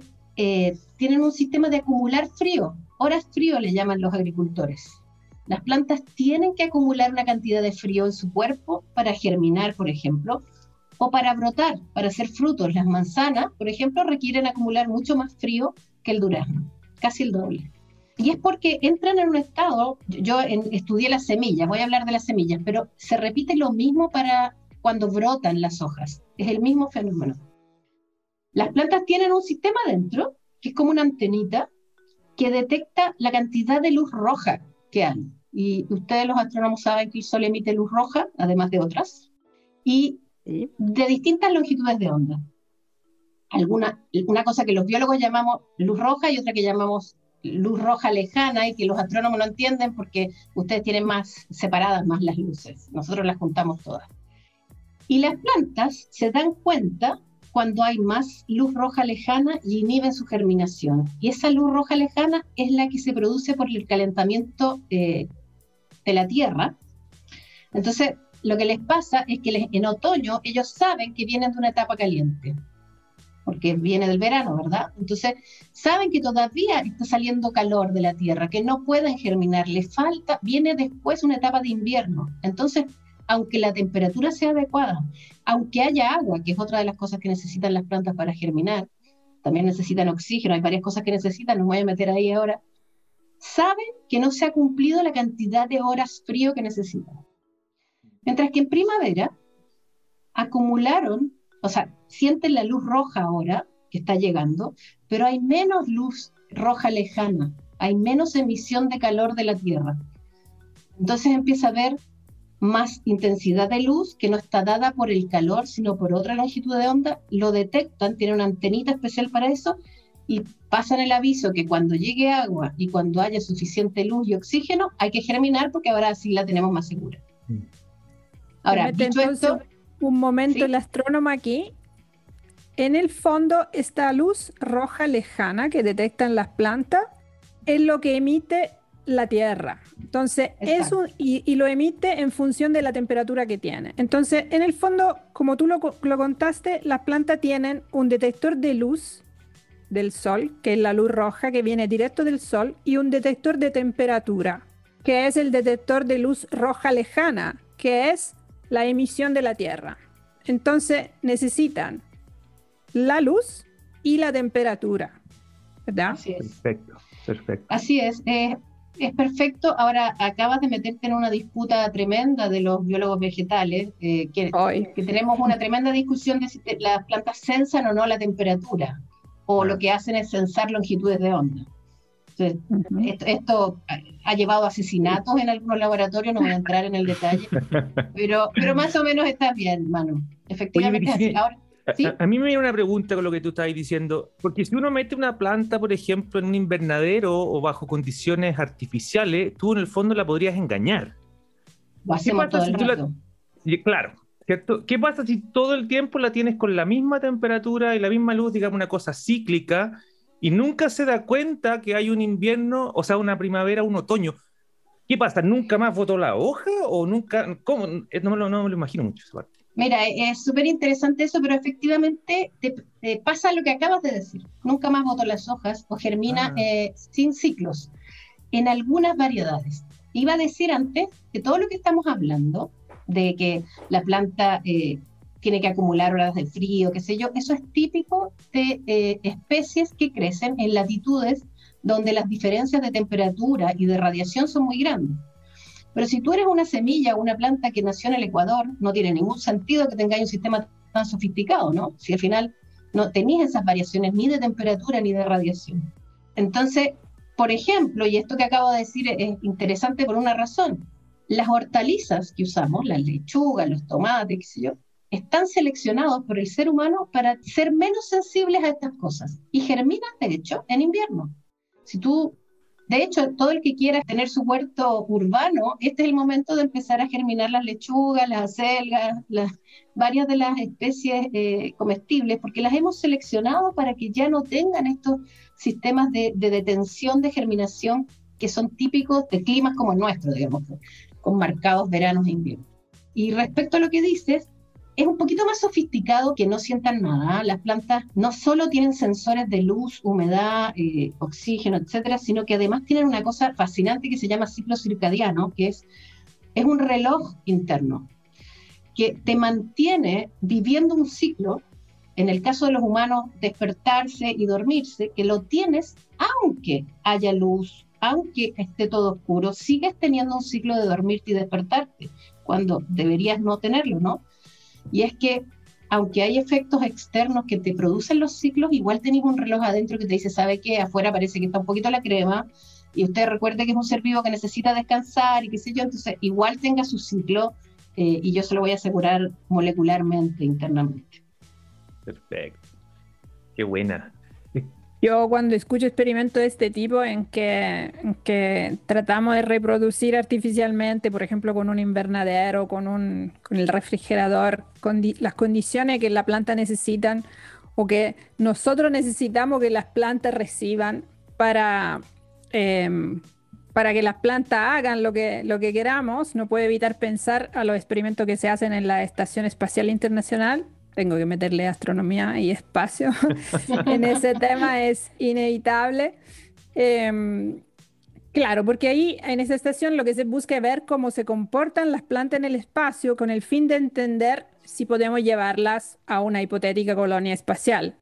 tienen un sistema de acumular frío. Horas frío le llaman los agricultores. Las plantas tienen que acumular una cantidad de frío en su cuerpo para germinar, por ejemplo, o para brotar, para hacer frutos. Las manzanas, por ejemplo, requieren acumular mucho más frío que el durazno, casi el doble. Y es porque entran en un estado, yo estudié las semillas, voy a hablar de las semillas, pero se repite lo mismo para cuando brotan las hojas, es el mismo fenómeno. Las plantas tienen un sistema dentro, que es como una antenita, que detecta la cantidad de luz roja que hay. Y ustedes los astrónomos saben que el Sol emite luz roja, además de otras, y de distintas longitudes de onda. Alguna, una cosa que los biólogos llamamos luz roja y otra que llamamos luz roja lejana y que los astrónomos no entienden porque ustedes tienen más separadas más las luces. Nosotros las juntamos todas. Y las plantas se dan cuenta cuando hay más luz roja lejana y inhiben su germinación. Y esa luz roja lejana es la que se produce por el calentamiento eh, de la Tierra. Entonces, lo que les pasa es que en otoño ellos saben que vienen de una etapa caliente porque viene del verano, ¿verdad? Entonces, saben que todavía está saliendo calor de la tierra, que no pueden germinar, les falta, viene después una etapa de invierno. Entonces, aunque la temperatura sea adecuada, aunque haya agua, que es otra de las cosas que necesitan las plantas para germinar, también necesitan oxígeno, hay varias cosas que necesitan, no voy a meter ahí ahora, saben que no se ha cumplido la cantidad de horas frío que necesitan. Mientras que en primavera acumularon o sea, sienten la luz roja ahora que está llegando, pero hay menos luz roja lejana, hay menos emisión de calor de la Tierra. Entonces empieza a haber más intensidad de luz que no está dada por el calor, sino por otra longitud de onda, lo detectan, tienen una antenita especial para eso y pasan el aviso que cuando llegue agua y cuando haya suficiente luz y oxígeno, hay que germinar porque ahora sí la tenemos más segura. Mm. Ahora, dicho esto, un momento el astrónomo aquí. En el fondo, esta luz roja lejana que detectan las plantas es lo que emite la Tierra. Entonces, es un, y, lo emite en función de la temperatura que tiene. Entonces, en el fondo, como tú lo, lo contaste, las plantas tienen un detector de luz del sol, que es la luz roja que viene directo del sol, y un detector de temperatura, que es el detector de luz roja lejana, que es la emisión de la Tierra. Entonces necesitan la luz y la temperatura, ¿verdad? Así es. Perfecto, perfecto. Así es. Es perfecto. Ahora acabas de meterte en una disputa tremenda de los biólogos vegetales, eh, que, que, tenemos una tremenda discusión de si las plantas sensan o no la temperatura, o lo que hacen es censar longitudes de onda. Esto, ha llevado a asesinatos en algunos laboratorios, no voy a entrar en el detalle, pero, pero más o menos está bien, Manu. Efectivamente, a, mí me viene una pregunta con lo que tú estabas diciendo, porque si uno mete una planta, por ejemplo, en un invernadero o bajo condiciones artificiales, tú en el fondo la podrías engañar. claro, ¿Qué pasa si todo el tiempo la tienes con la misma temperatura y la misma luz, digamos una cosa cíclica, y nunca se da cuenta que hay un invierno, o sea, una primavera, un otoño. ¿Qué pasa? ¿Nunca más votó la hoja o nunca? ¿Cómo? Eh, no no me lo imagino mucho esa parte. Mira, e, es súper interesante eso, pero efectivamente te, pasa lo que acabas de decir. Nunca más votó las hojas o germina ah. eh, sin ciclos en algunas variedades. Iba a decir antes que todo lo que estamos hablando, de que la planta eh, tiene que acumular horas de frío, qué sé yo. Eso es típico de eh, especies que crecen en latitudes donde las diferencias de temperatura y de radiación son muy grandes. Pero si tú eres una semilla o una planta que nació en el Ecuador, no tiene ningún sentido que tengáis un sistema tan sofisticado, ¿no? Si al final no tenéis esas variaciones ni de temperatura ni de radiación. Entonces, por ejemplo, y esto que acabo de decir es interesante por una razón, las hortalizas que usamos, las lechugas, los tomates, qué están seleccionados por el ser humano para ser menos sensibles a estas cosas y germinan, de hecho, en invierno. Si tú, de hecho, todo el que quiera tener su huerto urbano, este es el momento de empezar a germinar las lechugas, las acelgas, las, varias de las especies eh, comestibles, porque las hemos seleccionado para que ya no tengan estos sistemas de, de detención de germinación que son típicos de climas como el nuestro, digamos, con marcados veranos e inviernos. Y respecto a lo que dices, es un poquito más sofisticado que no sientan nada. Las plantas no solo tienen sensores de luz, humedad, eh, oxígeno, etcétera, sino que además tienen una cosa fascinante que se llama ciclo circadiano, que es, es un reloj interno que te mantiene viviendo un ciclo, en el caso de los humanos, despertarse y dormirse, que lo tienes aunque haya luz, aunque esté todo oscuro, sigues teniendo un ciclo de dormirte y despertarte, cuando deberías no tenerlo, ¿no? Y es que, aunque hay efectos externos que te producen los ciclos, igual tenés un reloj adentro que te dice, ¿sabe qué? Afuera parece que está un poquito la crema, y usted recuerde que es un ser vivo que necesita descansar y qué sé yo, entonces igual tenga su ciclo eh, y yo se lo voy a asegurar molecularmente, internamente. Perfecto. Qué buena. Yo cuando escucho experimentos de este tipo en que, tratamos de reproducir artificialmente, por ejemplo, con un invernadero, con, un, con el refrigerador, las condiciones que la planta necesitan o que nosotros necesitamos que las plantas reciban para, em, para que las plantas hagan lo que, lo que queramos, no puedo evitar pensar a los experimentos que se hacen en la Estación Espacial Internacional, tengo que meterle astronomía y espacio en ese tema, es inevitable. Em, claro, porque ahí en esa estación lo que se busca es ver cómo se comportan las plantas en el espacio con el fin de entender si podemos llevarlas a una hipotética colonia espacial.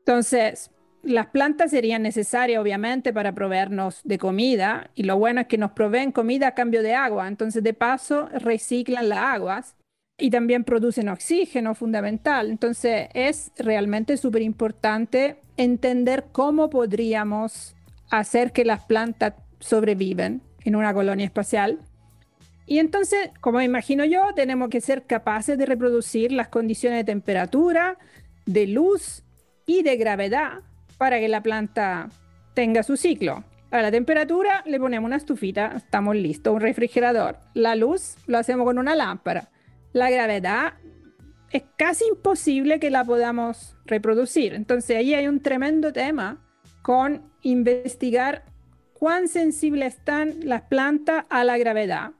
Entonces, las plantas serían necesarias obviamente para proveernos de comida y lo bueno es que nos proveen comida a cambio de agua, entonces de paso reciclan las aguas y también producen oxígeno fundamental. Entonces es realmente súper importante entender cómo podríamos hacer que las plantas sobreviven en una colonia espacial. Y entonces, como imagino yo, tenemos que ser capaces de reproducir las condiciones de temperatura, de luz y de gravedad para que la planta tenga su ciclo. A la temperatura le ponemos una estufita, estamos listos, un refrigerador. La luz lo hacemos con una lámpara la gravedad es casi imposible que la podamos reproducir. Entonces ahí hay un tremendo tema con investigar cuán sensibles están las plantas a la gravedad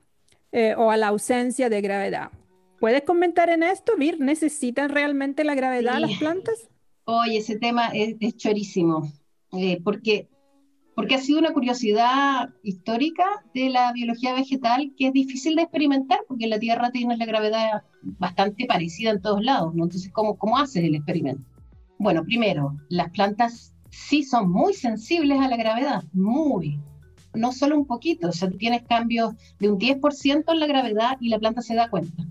eh, o a la ausencia de gravedad. ¿Puedes comentar en esto, Vir? ¿Necesitan realmente la gravedad las plantas? Oye, ese tema es, chorísimo, eh, porque porque ha sido una curiosidad histórica de la biología vegetal que es difícil de experimentar, porque la Tierra tiene la gravedad bastante parecida en todos lados, ¿no? Entonces, ¿cómo, cómo haces el experimento? Bueno, primero, las plantas sí son muy sensibles a la gravedad, muy, no solo un poquito, o sea, tienes cambios de un 10% en la gravedad y la planta se da cuenta.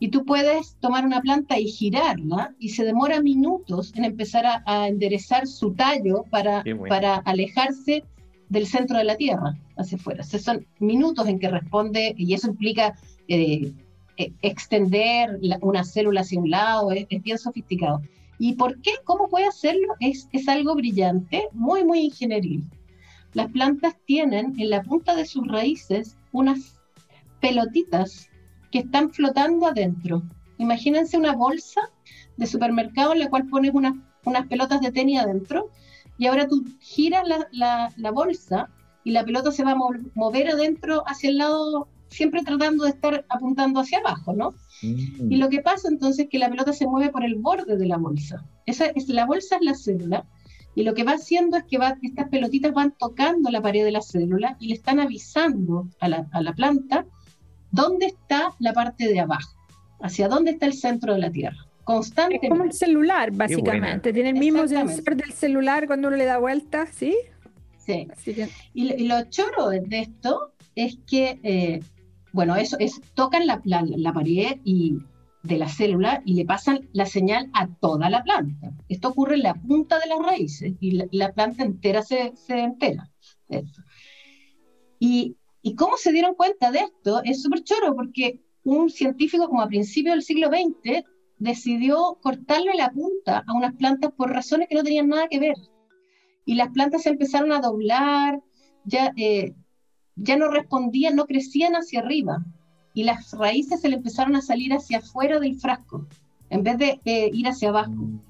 Y tú puedes tomar una planta y girarla y se demora minutos en empezar a, enderezar su tallo para, para alejarse del centro de la Tierra hacia afuera. O son minutos en que responde y eso implica eh, e, extender una célula hacia un lado, es, bien sofisticado. ¿Y por qué? ¿Cómo puede hacerlo? Es, es algo brillante, muy, muy ingenieril. Las plantas tienen en la punta de sus raíces unas pelotitas que están flotando adentro. Imagínense una bolsa de supermercado en la cual pones unas, unas pelotas de tenis adentro y ahora tú giras la, la, bolsa y la pelota se va a mover adentro hacia el lado, siempre tratando de estar apuntando hacia abajo, ¿no? Mm. Y lo que pasa entonces es que la pelota se mueve por el borde de la bolsa. Esa es, la bolsa es la célula y lo que va haciendo es que va, estas pelotitas van tocando la pared de la célula y le están avisando a la, a la planta ¿Dónde está la parte de abajo? ¿Hacia dónde está el centro de la Tierra? Constantemente. Es como el celular, básicamente. Tiene el mismo sensor del celular cuando uno le da vuelta, ¿sí? Sí. Y, lo choro de esto es que, eh, bueno, eso es, tocan la, la, pared y de la célula y le pasan la señal a toda la planta. Esto ocurre en la punta de las raíces y la, planta entera se, se entera. Y ¿Y cómo se dieron cuenta de esto? Es súper choro porque un científico como a principios del siglo XX decidió cortarle la punta a unas plantas por razones que no tenían nada que ver. Y las plantas se empezaron a doblar, ya, eh, ya no respondían, no crecían hacia arriba. Y las raíces se le empezaron a salir hacia afuera del frasco, en vez de eh, ir hacia abajo. Mm.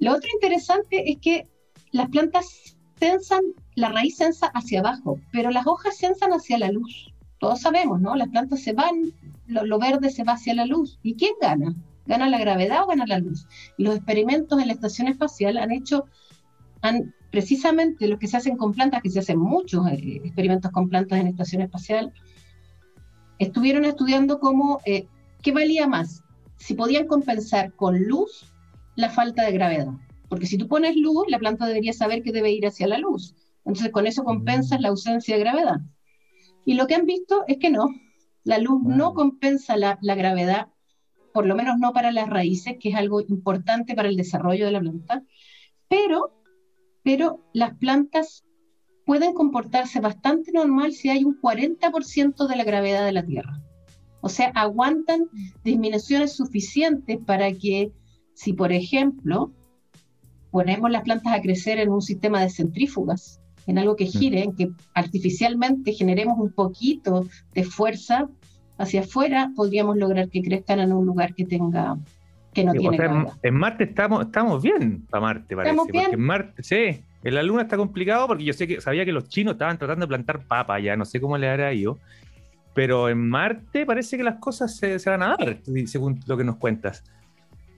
Lo otro interesante es que las plantas la raíz sensa hacia abajo, pero las hojas sensan hacia la luz. Todos sabemos, ¿no? Las plantas se van, lo, verde se va hacia la luz. ¿Y quién gana? ¿Gana la gravedad o gana la luz? Y los experimentos en la estación espacial han hecho, han, precisamente los que se hacen con plantas, que se hacen muchos eh, experimentos con plantas en estación espacial, estuvieron estudiando cómo, eh, qué valía más, si podían compensar con luz la falta de gravedad. Porque si tú pones luz, la planta debería saber que debe ir hacia la luz. Entonces con eso compensas la ausencia de gravedad. Y lo que han visto es que no, la luz no compensa la, gravedad, por lo menos no para las raíces, que es algo importante para el desarrollo de la planta, pero, pero las plantas pueden comportarse bastante normal si hay un 40% de la gravedad de la Tierra. O sea, aguantan disminuciones suficientes para que si, por ejemplo, ponemos las plantas a crecer en un sistema de centrífugas, en algo que mm. gire, en que artificialmente generemos un poquito de fuerza hacia afuera, podríamos lograr que crezcan en un lugar que tenga que no tiene en, Marte estamos, estamos bien para Marte, parece. ¿Estamos bien? En Marte, sí. En la Luna está complicado porque yo sé que sabía que los chinos estaban tratando de plantar papa ya, no sé cómo le hará yo. Pero en Marte parece que las cosas se, van a dar, según lo que nos cuentas.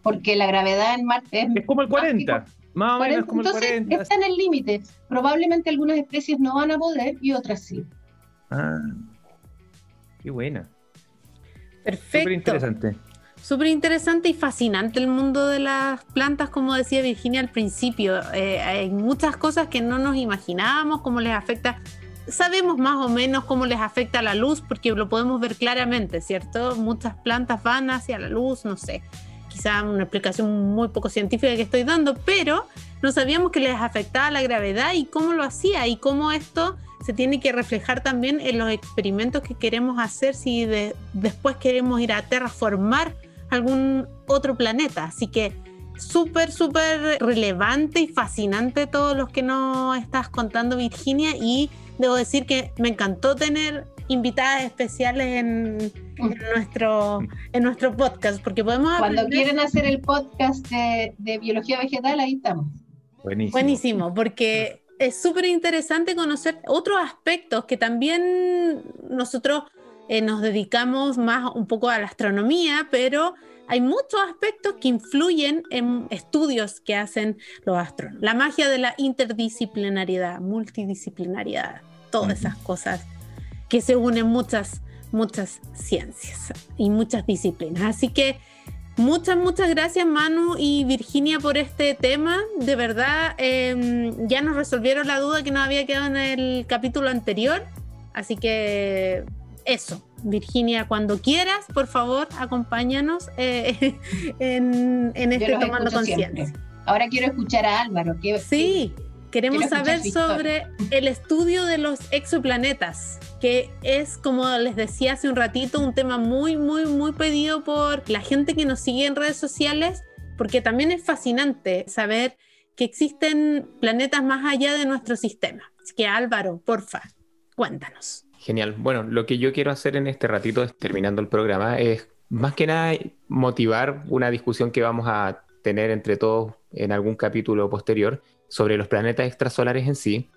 Porque la gravedad en Marte es, como el 40. Más o menos como el 40. Está en el límite. Probablemente algunas especies no van a poder y otras sí. Ah, qué buena. Perfecto. Súper interesante. Súper interesante y fascinante el mundo de las plantas, como decía Virginia al principio. Eh, hay muchas cosas que no nos imaginábamos, cómo les afecta. Sabemos más o menos cómo les afecta la luz, porque lo podemos ver claramente, ¿cierto? Muchas plantas van hacia la luz, no sé, quizá una explicación muy poco científica que estoy dando, pero no sabíamos que les afectaba la gravedad y cómo lo hacía y cómo esto se tiene que reflejar también en los experimentos que queremos hacer si después queremos ir a terraformar algún otro planeta. Así que súper, súper relevante y fascinante todo lo que nos estás contando, Virginia. Y debo decir que me encantó tener invitadas especiales en, nuestro, en nuestro podcast, porque podemos... Cuando quieren hacer el podcast de, de biología vegetal, ahí estamos. Buenísimo. Buenísimo, porque es súper interesante conocer otros aspectos que también nosotros eh, nos dedicamos más un poco a la astronomía, pero hay muchos aspectos que influyen en estudios que hacen los astrónomos. La magia de la interdisciplinariedad, multidisciplinariedad, todas esas cosas que se unen muchas, muchas ciencias y muchas disciplinas. Así que muchas, muchas gracias Manu y Virginia por este tema. De verdad, em, ya nos resolvieron la duda que nos había quedado en el capítulo anterior. Así que eso, Virginia, cuando quieras, por favor, acompáñanos eh, en, este Tomando Conciencia. Ahora quiero escuchar a Álvaro. sí, queremos saber sobre el estudio de los exoplanetas, que es, como les decía hace un ratito, un tema muy, muy, muy pedido por la gente que nos sigue en redes sociales, porque también es fascinante saber que existen planetas más allá de nuestro sistema. Así que Álvaro, porfa, cuéntanos. Genial. Bueno, lo que yo quiero hacer en este ratito, terminando el programa, es más que nada motivar una discusión que vamos a tener entre todos en algún capítulo posterior sobre los planetas extrasolares en sí.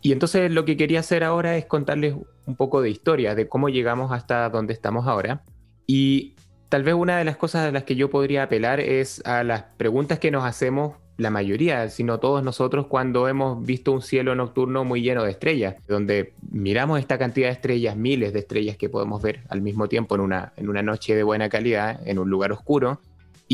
Y entonces lo que quería hacer ahora es contarles un poco de historia, de cómo llegamos hasta donde estamos ahora. Y tal vez una de las cosas a las que yo podría apelar es a las preguntas que nos hacemos la mayoría, sino todos nosotros cuando hemos visto un cielo nocturno muy lleno de estrellas, donde miramos esta cantidad de estrellas, miles de estrellas que podemos ver al mismo tiempo en una, en una noche de buena calidad, en un lugar oscuro,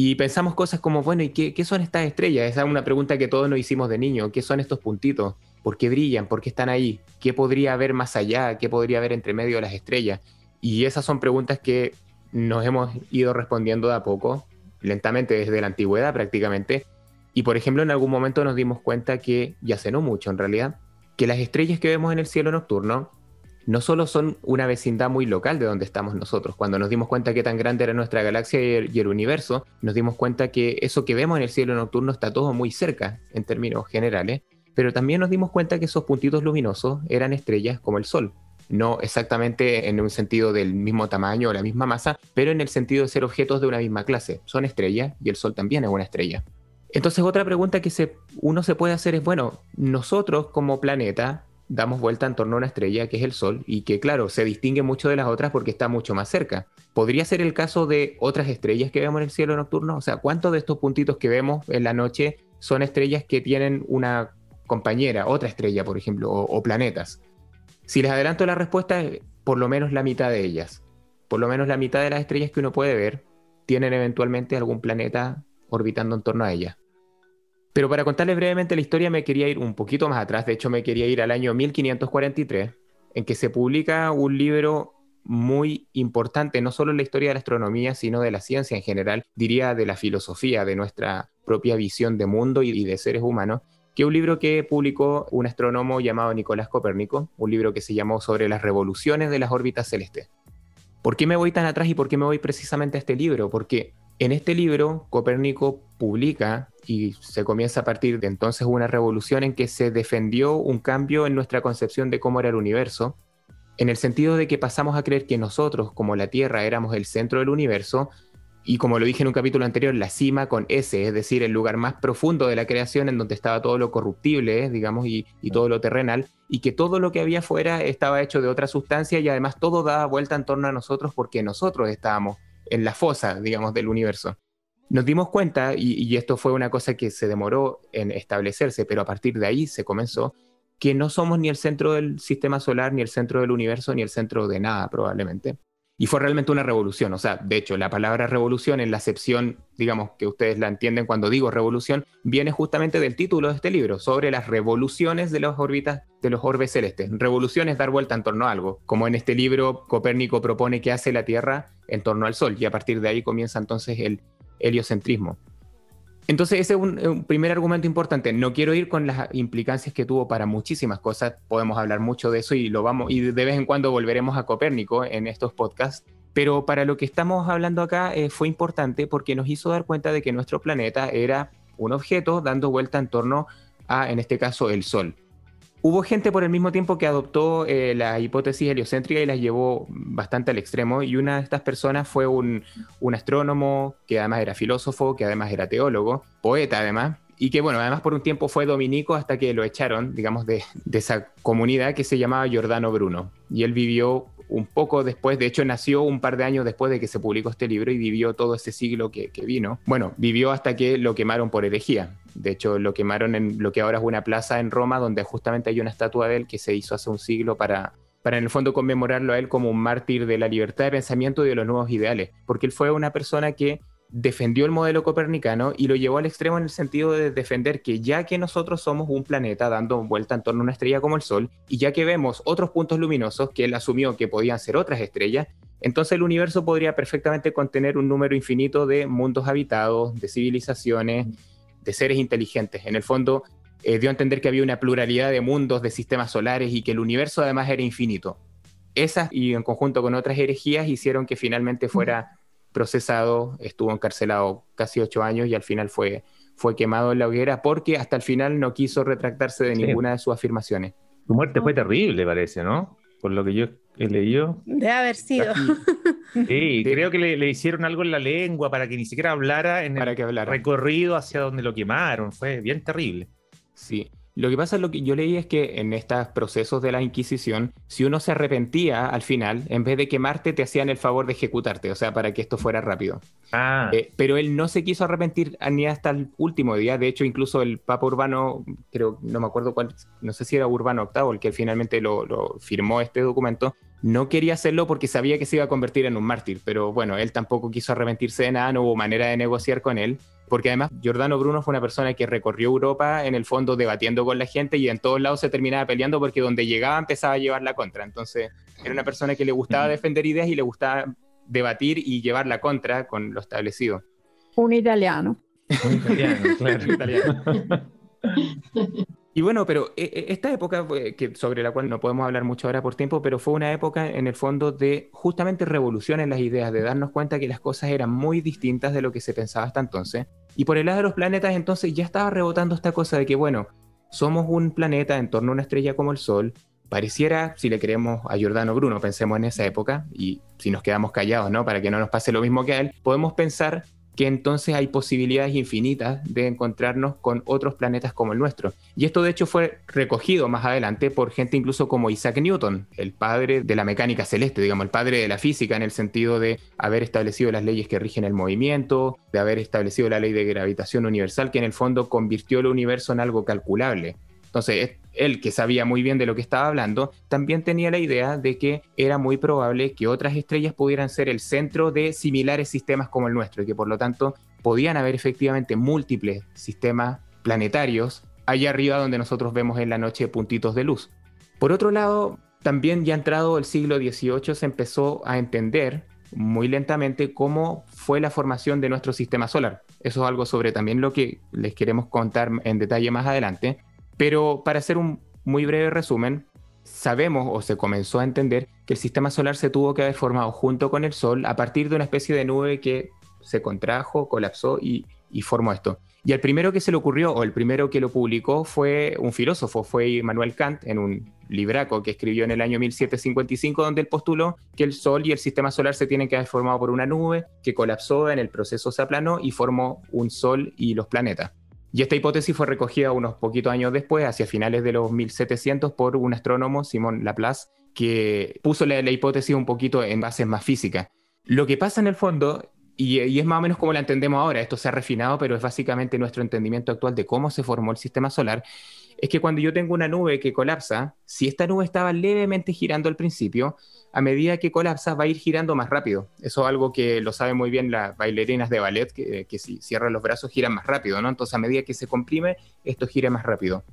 y pensamos cosas como, bueno, ¿y qué, son estas estrellas? Esa es una pregunta que todos nos hicimos de niño, ¿qué son estos puntitos? ¿Por qué brillan? ¿Por qué están ahí? ¿Qué podría haber más allá? ¿Qué podría haber entre medio de las estrellas? Y esas son preguntas que nos hemos ido respondiendo de a poco, lentamente desde la antigüedad prácticamente, y por ejemplo, en algún momento nos dimos cuenta que, ya sé no mucho en realidad, que las estrellas que vemos en el cielo nocturno no solo son una vecindad muy local de donde estamos nosotros. Cuando nos dimos cuenta que tan grande era nuestra galaxia y el, universo, nos dimos cuenta que eso que vemos en el cielo nocturno está todo muy cerca en términos generales, pero también nos dimos cuenta que esos puntitos luminosos eran estrellas como el Sol. No exactamente en un sentido del mismo tamaño o la misma masa, pero en el sentido de ser objetos de una misma clase. Son estrellas y el Sol también es una estrella. Entonces otra pregunta que uno se puede hacer es, bueno, nosotros como planeta damos vuelta en torno a una estrella que es el Sol y que claro, se distingue mucho de las otras porque está mucho más cerca. ¿Podría ser el caso de otras estrellas que vemos en el cielo nocturno? O sea, ¿cuántos de estos puntitos que vemos en la noche son estrellas que tienen una compañera, otra estrella, por ejemplo, o, planetas? Si les adelanto la respuesta, por lo menos la mitad de ellas. Por lo menos la mitad de las estrellas que uno puede ver tienen eventualmente algún planeta orbitando en torno a ella. Pero para contarles brevemente la historia me quería ir un poquito más atrás, de hecho me quería ir al año 1543, en que se publica un libro muy importante, no solo en la historia de la astronomía, sino de la ciencia en general, diría de la filosofía, de nuestra propia visión de mundo y de seres humanos, que es un libro que publicó un astrónomo llamado Nicolás Copérnico, un libro que se llamó Sobre las revoluciones de las órbitas celestes. ¿Por qué me voy tan atrás y por qué me voy precisamente a este libro? Porque En este libro, Copérnico publica y se comienza a partir de entonces una revolución en que se defendió un cambio en nuestra concepción de cómo era el universo, en el sentido de que pasamos a creer que nosotros, como la Tierra, éramos el centro del universo, y como lo dije en un capítulo anterior, la cima con S, es decir, el lugar más profundo de la creación en donde estaba todo lo corruptible, digamos, y, todo lo terrenal, y que todo lo que había fuera estaba hecho de otra sustancia y además todo daba vuelta en torno a nosotros porque nosotros estábamos en la fosa, digamos, del universo. Nos dimos cuenta, y, esto fue una cosa que se demoró en establecerse, pero a partir de ahí se comenzó, que no somos ni el centro del sistema solar, ni el centro del universo, ni el centro de nada probablemente. Y fue realmente una revolución. O sea, de hecho, la palabra revolución en la acepción, digamos, que ustedes la entienden cuando digo revolución, viene justamente del título de este libro, sobre las revoluciones de las órbitas de los orbes celestes. Revolución es dar vuelta en torno a algo. Como en este libro, Copérnico propone que hace la Tierra en torno al Sol. Y a partir de ahí comienza entonces el heliocentrismo. Entonces ese es un, un, primer argumento importante. No quiero ir con las implicancias que tuvo para muchísimas cosas. Podemos hablar mucho de eso y lo vamos y de vez en cuando volveremos a Copérnico en estos podcasts. Pero para lo que estamos hablando acá eh, fue importante porque nos hizo dar cuenta de que nuestro planeta era un objeto dando vuelta en torno a, en este caso, el Sol. Hubo gente por el mismo tiempo que adoptó eh, la hipótesis heliocéntrica y la llevó bastante al extremo, y una de estas personas fue un, astrónomo que además era filósofo, que además era teólogo, poeta además, y que bueno, además por un tiempo fue dominico hasta que lo echaron, digamos, de, esa comunidad que se llamaba Giordano Bruno. Y él vivió un poco después, de hecho nació un par de años después de que se publicó este libro y vivió todo ese siglo que, vino. Bueno, vivió hasta que lo quemaron por herejía. De hecho, lo quemaron en lo que ahora es una plaza en Roma, donde justamente hay una estatua de él que se hizo hace un siglo para, para en el fondo conmemorarlo a él como un mártir de la libertad de pensamiento y de los nuevos ideales, porque él fue una persona que defendió el modelo copernicano y lo llevó al extremo en el sentido de defender que ya que nosotros somos un planeta dando vuelta en torno a una estrella como el Sol, y ya que vemos otros puntos luminosos que él asumió que podían ser otras estrellas, entonces el universo podría perfectamente contener un número infinito de mundos habitados, de civilizaciones, de seres inteligentes. En el fondo, eh, dio a entender que había una pluralidad de mundos, de sistemas solares y que el universo además era infinito. Esas y en conjunto con otras herejías hicieron que finalmente fuera procesado, estuvo encarcelado casi ocho años y al final fue, fue quemado en la hoguera porque hasta el final no quiso retractarse de sí. ninguna de sus afirmaciones. Su muerte fue terrible, parece, ¿no? Por lo que yo he leído. Debe haber sido. Sí, creo que le, le, hicieron algo en la lengua para que ni siquiera hablara en para el que hablara. recorrido hacia donde lo quemaron. Fue bien terrible. Sí. Lo que pasa, lo que yo leí es que en estos procesos de la Inquisición, si uno se arrepentía al final, en vez de quemarte, te hacían el favor de ejecutarte, o sea, para que esto fuera rápido. Ah. Eh, pero él no se quiso arrepentir ni hasta el último día. De hecho, incluso el Papa Urbano, creo, no me acuerdo cuál, no sé si era Urbano VIII, el que finalmente lo, lo firmó este documento, no quería hacerlo porque sabía que se iba a convertir en un mártir, pero bueno, él tampoco quiso arrepentirse de nada, no hubo manera de negociar con él, porque además Giordano Bruno fue una persona que recorrió Europa en el fondo debatiendo con la gente y en todos lados se terminaba peleando porque donde llegaba empezaba a llevar la contra. Entonces era una persona que le gustaba defender ideas y le gustaba debatir y llevar la contra con lo establecido. Un italiano. Un italiano, claro. Un italiano. Y bueno, pero esta época, sobre la cual no podemos hablar mucho ahora por tiempo, pero fue una época en el fondo de justamente revolución en las ideas, de darnos cuenta que las cosas eran muy distintas de lo que se pensaba hasta entonces. Y por el lado de los planetas, entonces ya estaba rebotando esta cosa de que, bueno, somos un planeta en torno a una estrella como el Sol. Pareciera, si le creemos a Giordano Bruno, pensemos en esa época, y si nos quedamos callados, ¿no? Para que no nos pase lo mismo que a él, podemos pensar que entonces hay posibilidades infinitas de encontrarnos con otros planetas como el nuestro. Y esto de hecho fue recogido más adelante por gente incluso como Isaac Newton, el padre de la mecánica celeste, digamos, el padre de la física en el sentido de haber establecido las leyes que rigen el movimiento, de haber establecido la ley de gravitación universal, que en el fondo convirtió el universo en algo calculable. Entonces, él que sabía muy bien de lo que estaba hablando, también tenía la idea de que era muy probable que otras estrellas pudieran ser el centro de similares sistemas como el nuestro y que por lo tanto podían haber efectivamente múltiples sistemas planetarios allá arriba donde nosotros vemos en la noche puntitos de luz. Por otro lado, también ya entrado el siglo XVIII se empezó a entender muy lentamente cómo fue la formación de nuestro sistema solar. Eso es algo sobre también lo que les queremos contar en detalle más adelante. Pero para hacer un muy breve resumen, sabemos o se comenzó a entender que el sistema solar se tuvo que haber formado junto con el Sol a partir de una especie de nube que se contrajo, colapsó y, formó esto. Y el primero que se le ocurrió, o el primero que lo publicó, fue un filósofo, fue Immanuel Kant, en un libraco que escribió en el año 1755, donde él postuló que el Sol y el sistema solar se tienen que haber formado por una nube que colapsó en el proceso se aplanó y formó un Sol y los planetas. Y esta hipótesis fue recogida unos poquitos años después, hacia finales de los 1700, por un astrónomo, Simón Laplace, que puso la, hipótesis un poquito en bases más físicas. Lo que pasa en el fondo y, es más o menos como la entendemos ahora, esto se ha refinado, pero es básicamente nuestro entendimiento actual de cómo se formó el sistema solar, es que cuando yo tengo una nube que colapsa, si esta nube estaba levemente girando al principio, a medida que colapsa va a ir girando más rápido. Eso es algo que lo saben muy bien las bailarinas de ballet, que, que si cierran los brazos giran más rápido, ¿no? Entonces a medida que se comprime, esto gira más rápido.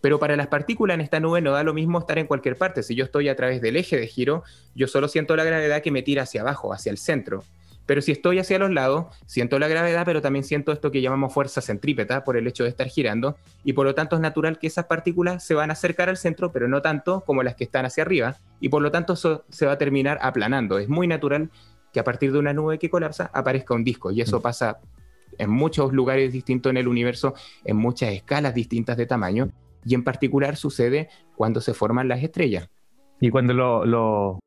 Pero para las partículas en esta nube no da lo mismo estar en cualquier parte. Si yo estoy a través del eje de giro, yo solo siento la gravedad que me tira hacia abajo, hacia el centro. Pero si estoy hacia los lados, siento la gravedad, pero también siento esto que llamamos fuerza centrípeta por el hecho de estar girando, y por lo tanto es natural que esas partículas se van a acercar al centro, pero no tanto como las que están hacia arriba, y por lo tanto eso se va a terminar aplanando. Es muy natural que a partir de una nube que colapsa aparezca un disco, y eso mm. pasa en muchos lugares distintos en el universo, en muchas escalas distintas de tamaño, y en particular sucede cuando se forman las estrellas. Y cuando lo,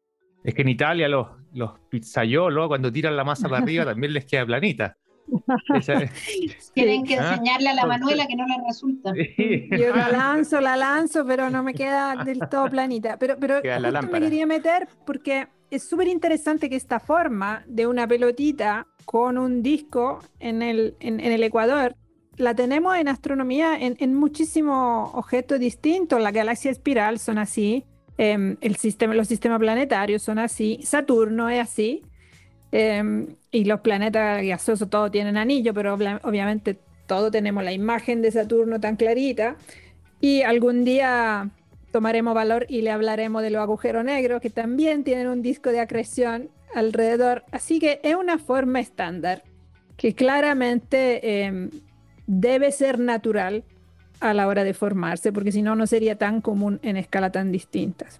es que en Italia los, los pizzaiolos, cuando tiran la masa para arriba, también les queda planita. Tienen que ¿Ah? enseñarle a la Manuela que no le resulta. Yo la lanzo, la lanzo, pero no me queda del todo planita. Pero, pero me quería meter porque es súper interesante que esta forma de una pelotita con un disco en el, en, el Ecuador la tenemos en astronomía en, en muchísimos objetos distintos. La galaxia espiral son así. Em, el sistema, los sistemas planetarios son así, Saturno es así, em, y los planetas gaseosos todos tienen anillo, pero obviamente todos tenemos la imagen de Saturno tan clarita, y algún día tomaremos valor y le hablaremos de los agujeros negros, que también tienen un disco de acreción alrededor, así que es una forma estándar que claramente em, debe ser natural a la hora de formarse, porque si no, no sería tan común en escala tan distintas.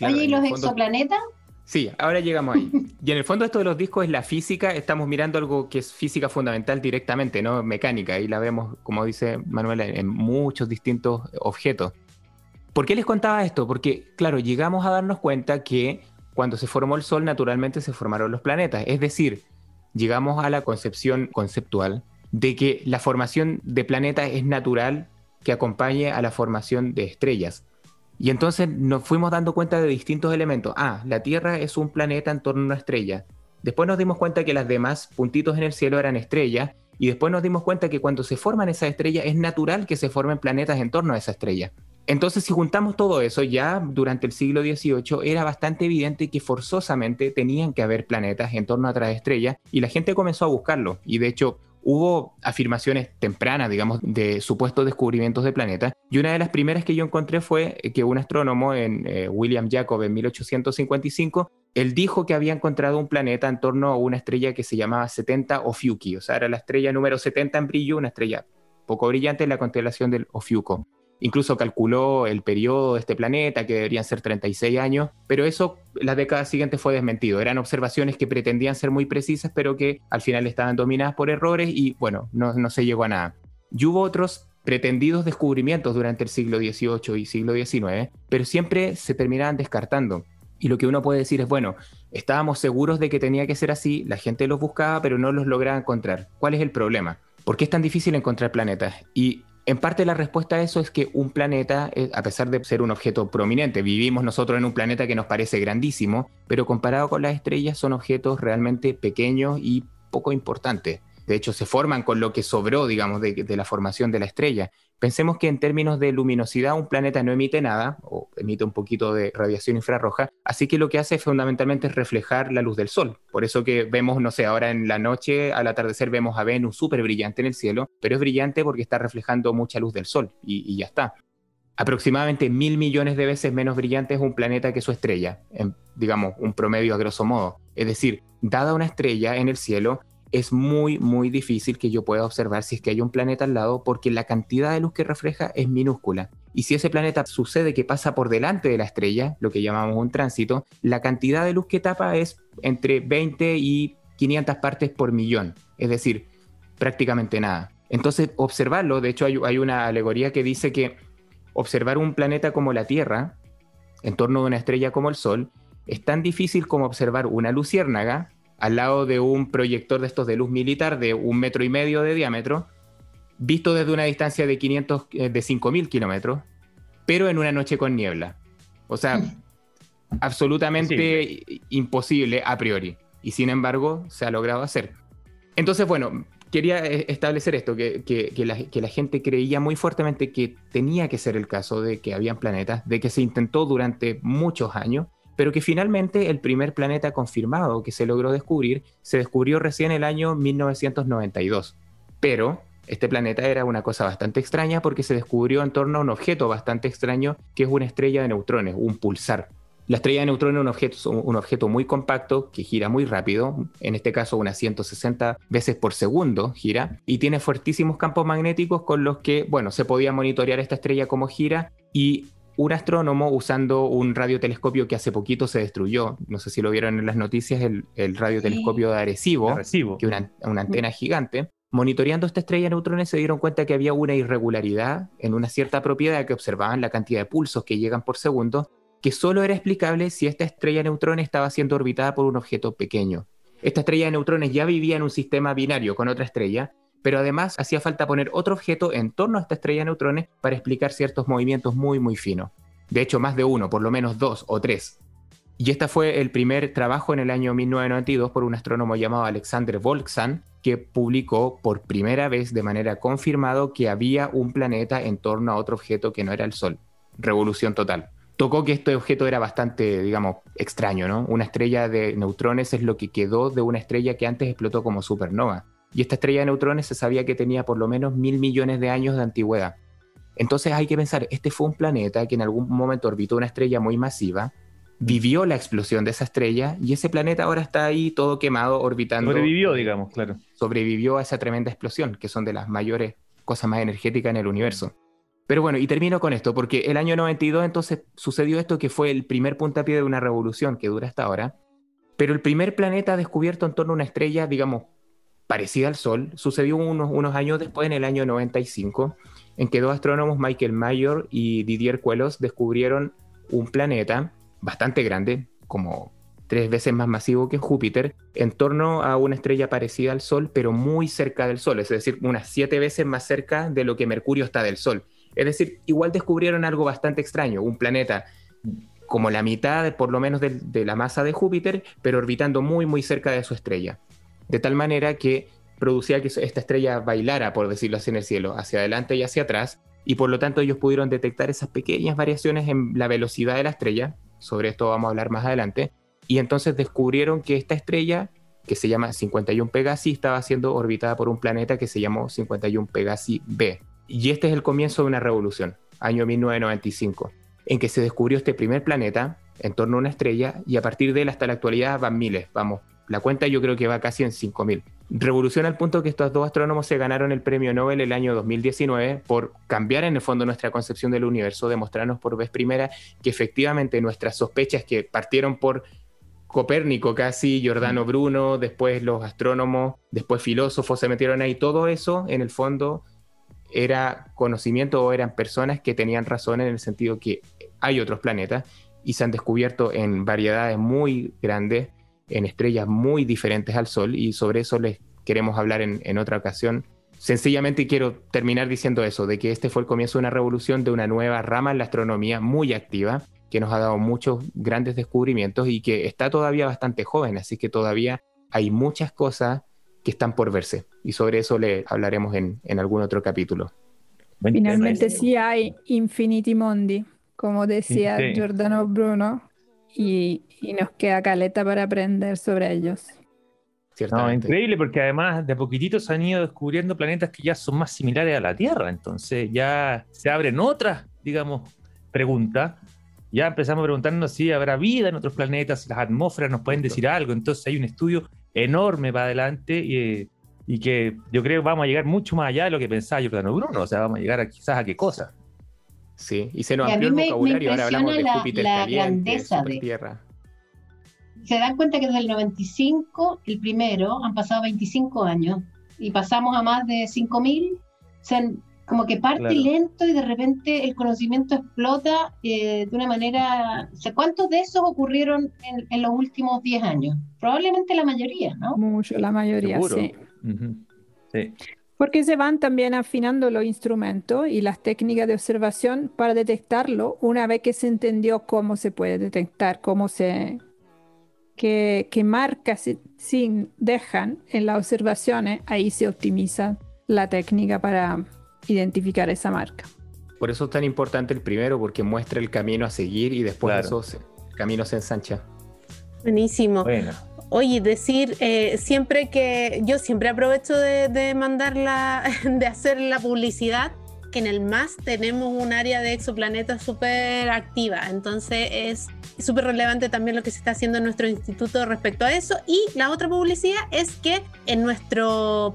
Oye, ¿y los exoplanetas? Sí, ahora llegamos ahí. Y en el fondo esto de los discos es la física, estamos mirando algo que es física fundamental directamente, ¿no? Mecánica, y la vemos, como dice Manuela, en muchos distintos objetos. ¿Por qué les contaba esto? Porque, claro, llegamos a darnos cuenta que cuando se formó el Sol, naturalmente se formaron los planetas. Es decir, llegamos a la concepción conceptual de que la formación de planetas es natural que acompañe a la formación de estrellas. Y entonces nos fuimos dando cuenta de distintos elementos. Ah, la Tierra es un planeta en torno a una estrella. Después nos dimos cuenta que las demás puntitos en el cielo eran estrellas. Y después nos dimos cuenta que cuando se forman esas estrellas es natural que se formen planetas en torno a esa estrella. Entonces, si juntamos todo eso, ya durante el siglo XVIII era bastante evidente que forzosamente tenían que haber planetas en torno a otras estrellas y la gente comenzó a buscarlo. Y de hecho, hubo afirmaciones tempranas, digamos, de supuestos descubrimientos de planetas. Y una de las primeras que yo encontré fue que un astrónomo, en eh, William Jacob, en 1855, él dijo que había encontrado un planeta en torno a una estrella que se llamaba 70 Ophiuchi, o sea, era la estrella número 70 en brillo, una estrella poco brillante en la constelación del Ofiuco. Incluso calculó el periodo de este planeta, que deberían ser 36 años, pero eso la década siguiente fue desmentido. Eran observaciones que pretendían ser muy precisas, pero que al final estaban dominadas por errores y bueno, no, se llegó a nada. Y hubo otros pretendidos descubrimientos durante el siglo XVIII y siglo XIX, pero siempre se terminaban descartando. Y lo que uno puede decir es, bueno, estábamos seguros de que tenía que ser así, la gente los buscaba, pero no los lograba encontrar. ¿Cuál es el problema? ¿Por qué es tan difícil encontrar planetas? Y en parte la respuesta a eso es que un planeta, eh, a pesar de ser un objeto prominente, vivimos nosotros en un planeta que nos parece grandísimo, pero comparado con las estrellas son objetos realmente pequeños y poco importantes. De hecho, se forman con lo que sobró, digamos, de, la formación de la estrella. Pensemos que en términos de luminosidad un planeta no emite nada, o emite un poquito de radiación infrarroja, así que lo que hace fundamentalmente es reflejar la luz del Sol. Por eso que vemos, no sé, ahora en la noche, al atardecer vemos a Venus súper brillante en el cielo, pero es brillante porque está reflejando mucha luz del Sol, y, ya está aproximadamente mil millones de veces menos brillante es un planeta que su estrella, digamos, un promedio a grosso modo. Es decir, dada una estrella en el cielo, es muy, muy difícil que yo pueda observar si es que hay un planeta al lado porque la cantidad de luz que refleja es minúscula. Y si ese planeta sucede que pasa por delante de la estrella, lo que llamamos un tránsito, la cantidad de luz que tapa es entre 20 y 500 partes por millón, es decir, prácticamente nada. Entonces, observarlo, de hecho hay, una alegoría que dice que observar un planeta como la Tierra, en torno a una estrella como el Sol, es tan difícil como observar una luciérnaga al lado de un proyector de estos de luz militar de un metro y medio de diámetro, visto desde una distancia de 500, eh, de 5000 kilómetros, pero en una noche con niebla. O sea, absolutamente imposible a priori. Y sin embargo, se ha logrado hacer. Entonces, bueno, quería eh, establecer esto, que, la, gente creía muy fuertemente que tenía que ser el caso de que habían planetas, de que se intentó durante muchos años, pero que finalmente el primer planeta confirmado que se logró descubrir se descubrió recién el año 1992. Pero este planeta era una cosa bastante extraña porque se descubrió en torno a un objeto bastante extraño que es una estrella de neutrones, un pulsar. La estrella de neutrones es un objeto, un objeto muy compacto que gira muy rápido, en este caso unas 160 veces por segundo gira, y tiene fuertísimos campos magnéticos con los que, bueno, se podía monitorear esta estrella como gira y un astrónomo usando un radiotelescopio que hace poquito se destruyó, no sé si lo vieron en las noticias, el, radiotelescopio de Arecibo, que una, una antena gigante, monitoreando esta estrella de neutrones se dieron cuenta que había una irregularidad en una cierta propiedad que observaban la cantidad de pulsos que llegan por segundo que solo era explicable si esta estrella de neutrones estaba siendo orbitada por un objeto pequeño. Esta estrella de neutrones ya vivía en un sistema binario con otra estrella, pero además hacía falta poner otro objeto en torno a esta estrella de neutrones para explicar ciertos movimientos muy muy finos. De hecho, más de uno, por lo menos dos o tres. Y este fue el primer trabajo en el año 1992 por un astrónomo llamado Alexander Volksan, que publicó por primera vez de manera confirmado que había un planeta en torno a otro objeto que no era el Sol. Revolución total tocó que este objeto era bastante, digamos, extraño, ¿no? Una estrella de neutrones es lo que quedó de una estrella que antes explotó como supernova. Y esta estrella de neutrones se sabía que tenía por lo menos mil millones de años de antigüedad. Entonces hay que pensar, este fue un planeta que en algún momento orbitó una estrella muy masiva, vivió la explosión de esa estrella y ese planeta ahora está ahí todo quemado, orbitando. Sobrevivió, digamos, claro. Sobrevivió a esa tremenda explosión, que son de las mayores cosas más energéticas en el universo. Pero bueno, y termino con esto, porque el año 92 entonces sucedió esto que fue el primer puntapié de una revolución que dura hasta ahora, pero el primer planeta descubierto en torno a una estrella, digamos, parecida al Sol, sucedió unos, unos años después, en el año 95, en que dos astrónomos, Michael Mayor y Didier Queloz, descubrieron un planeta bastante grande, como tres veces más masivo que Júpiter, en torno a una estrella parecida al Sol, pero muy cerca del Sol, es decir, unas siete veces más cerca de lo que Mercurio está del Sol. Es decir, igual descubrieron algo bastante extraño, un planeta como la mitad, por lo menos, de, la masa de Júpiter, pero orbitando muy, muy cerca de su estrella. De tal manera que producía que esta estrella bailara, por decirlo así, en el cielo, hacia adelante y hacia atrás, y por lo tanto ellos pudieron detectar esas pequeñas variaciones en la velocidad de la estrella, sobre esto vamos a hablar más adelante, y entonces descubrieron que esta estrella, que se llama 51 Pegasi, estaba siendo orbitada por un planeta que se llamó 51 Pegasi b. Y este es el comienzo de una revolución, año 1995, en que se descubrió este primer planeta en torno a una estrella y a partir de él hasta la actualidad van miles, vamos, la cuenta yo creo que va casi en 5.000. Revolución al punto que estos dos astrónomos se ganaron el premio Nobel el año 2019 por cambiar en el fondo nuestra concepción del universo, demostrarnos por vez primera que efectivamente nuestras sospechas que partieron por Copérnico casi, Giordano Bruno, después los astrónomos, después filósofos se metieron ahí, todo eso en el fondo era conocimiento o eran personas que tenían razón en el sentido que hay otros planetas y se han descubierto en variedades muy grandes, en estrellas muy diferentes al Sol y sobre eso les queremos hablar en, otra ocasión. Sencillamente quiero terminar diciendo eso, de que este fue el comienzo de una revolución, de una nueva rama en la astronomía muy activa, que nos ha dado muchos grandes descubrimientos y que está todavía bastante joven, así que todavía hay muchas cosas que están por verse. Y sobre eso le hablaremos en, algún otro capítulo. Finalmente sí hay Infinity Mondi, como decía Giordano Bruno, y, nos queda caleta para aprender sobre ellos. No, increíble porque además de poquitito se han ido descubriendo planetas que ya son más similares a la Tierra, entonces ya se abren otras, digamos, preguntas. Ya empezamos a preguntarnos si habrá vida en otros planetas, si las atmósferas nos pueden decir algo, entonces hay un estudio enorme para adelante y, y, que yo creo que vamos a llegar mucho más allá de lo que pensaba Giordano Bruno, o sea, vamos a llegar a, quizás a qué cosa. Sí, y se nos amplió el vocabulario, ahora hablamos de Júpiter la grandeza de... Tierra. se dan cuenta que desde el 95, el primero, han pasado 25 años y pasamos a más de 5.000. O sea, como que parte lento y de repente el conocimiento explota eh, de una manera... O sea, ¿cuántos de esos ocurrieron en, los últimos 10 años? Probablemente la mayoría, ¿no? Mucho, la mayoría, sí. sí. Porque se van también afinando los instrumentos y las técnicas de observación para detectarlo una vez que se entendió cómo se puede detectar, cómo se... qué, marcas sin dejan en las observaciones, ahí se optimiza la técnica para identificar esa marca. Por eso es tan importante el primero, porque muestra el camino a seguir y después eso el camino se ensancha. Buenísimo. Bueno. Oye, decir eh, siempre que yo siempre aprovecho de, de mandarla, de hacer la publicidad que en el MAS tenemos un área de exoplanetas súper activa, entonces es súper relevante también lo que se está haciendo en nuestro instituto respecto a eso. Y la otra publicidad es que en nuestra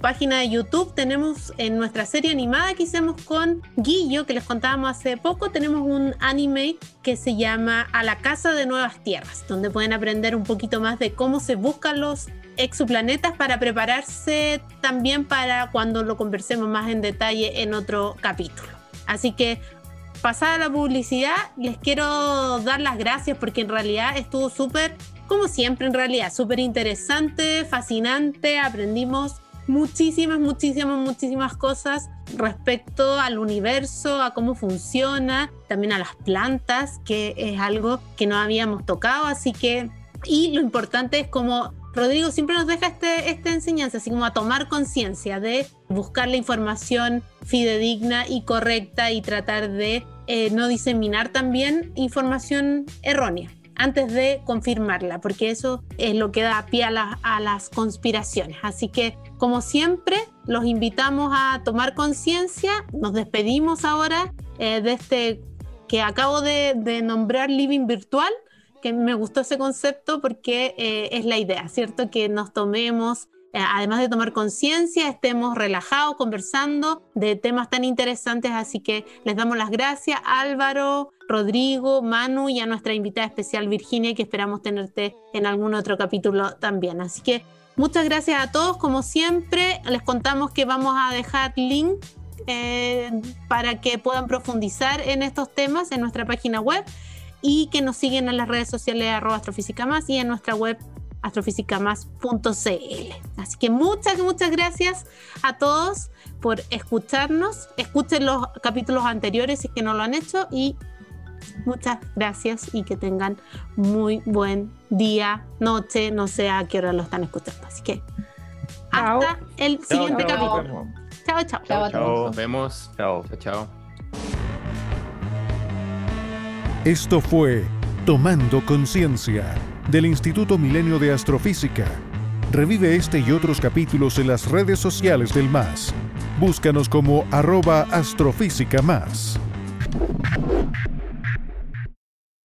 página de YouTube tenemos en nuestra serie animada que hicimos con Guillo, que les contábamos hace poco, tenemos un anime que se llama A la Casa de Nuevas Tierras, donde pueden aprender un poquito más de cómo se buscan los exoplanetas para prepararse también para cuando lo conversemos más en detalle en otro capítulo. Así que pasada la publicidad, les quiero dar las gracias porque en realidad estuvo súper, como siempre en realidad, súper interesante, fascinante, aprendimos muchísimas, muchísimas, muchísimas cosas respecto al universo, a cómo funciona, también a las plantas, que es algo que no habíamos tocado, así que, y lo importante es como Rodrigo siempre nos deja este, esta enseñanza, así como a tomar conciencia de buscar la información fidedigna y correcta y tratar de eh, no diseminar también información errónea antes de confirmarla, porque eso es lo que da pie a, a las conspiraciones. Así que, como siempre, los invitamos a tomar conciencia. Nos despedimos ahora eh, de este que acabo de nombrar Living Virtual que me gustó ese concepto porque eh, es la idea, ¿cierto? Que nos tomemos, eh, además de tomar conciencia, estemos relajados conversando de temas tan interesantes. Así que les damos las gracias, Álvaro, Rodrigo, Manu y a nuestra invitada especial Virginia, que esperamos tenerte en algún otro capítulo también. Así que muchas gracias a todos. Como siempre, les contamos que vamos a dejar link eh, para que puedan profundizar en estos temas en nuestra página web y que nos siguen en las redes sociales arroba astrofísica más y en nuestra web astrofísicamás.cl. Así que muchas, muchas gracias a todos por escucharnos. Escuchen los capítulos anteriores si es que no lo han hecho y muchas gracias y que tengan muy buen día, noche, no sé a qué hora lo están escuchando. Así que hasta el siguiente capítulo. Chao, chao. Chao, chao. Nos vemos. Chao, chao. Esto fue Tomando Conciencia del Instituto Milenio de Astrofísica. Revive este y otros capítulos en las redes sociales del MAS. Búscanos como arroba astrofísica más.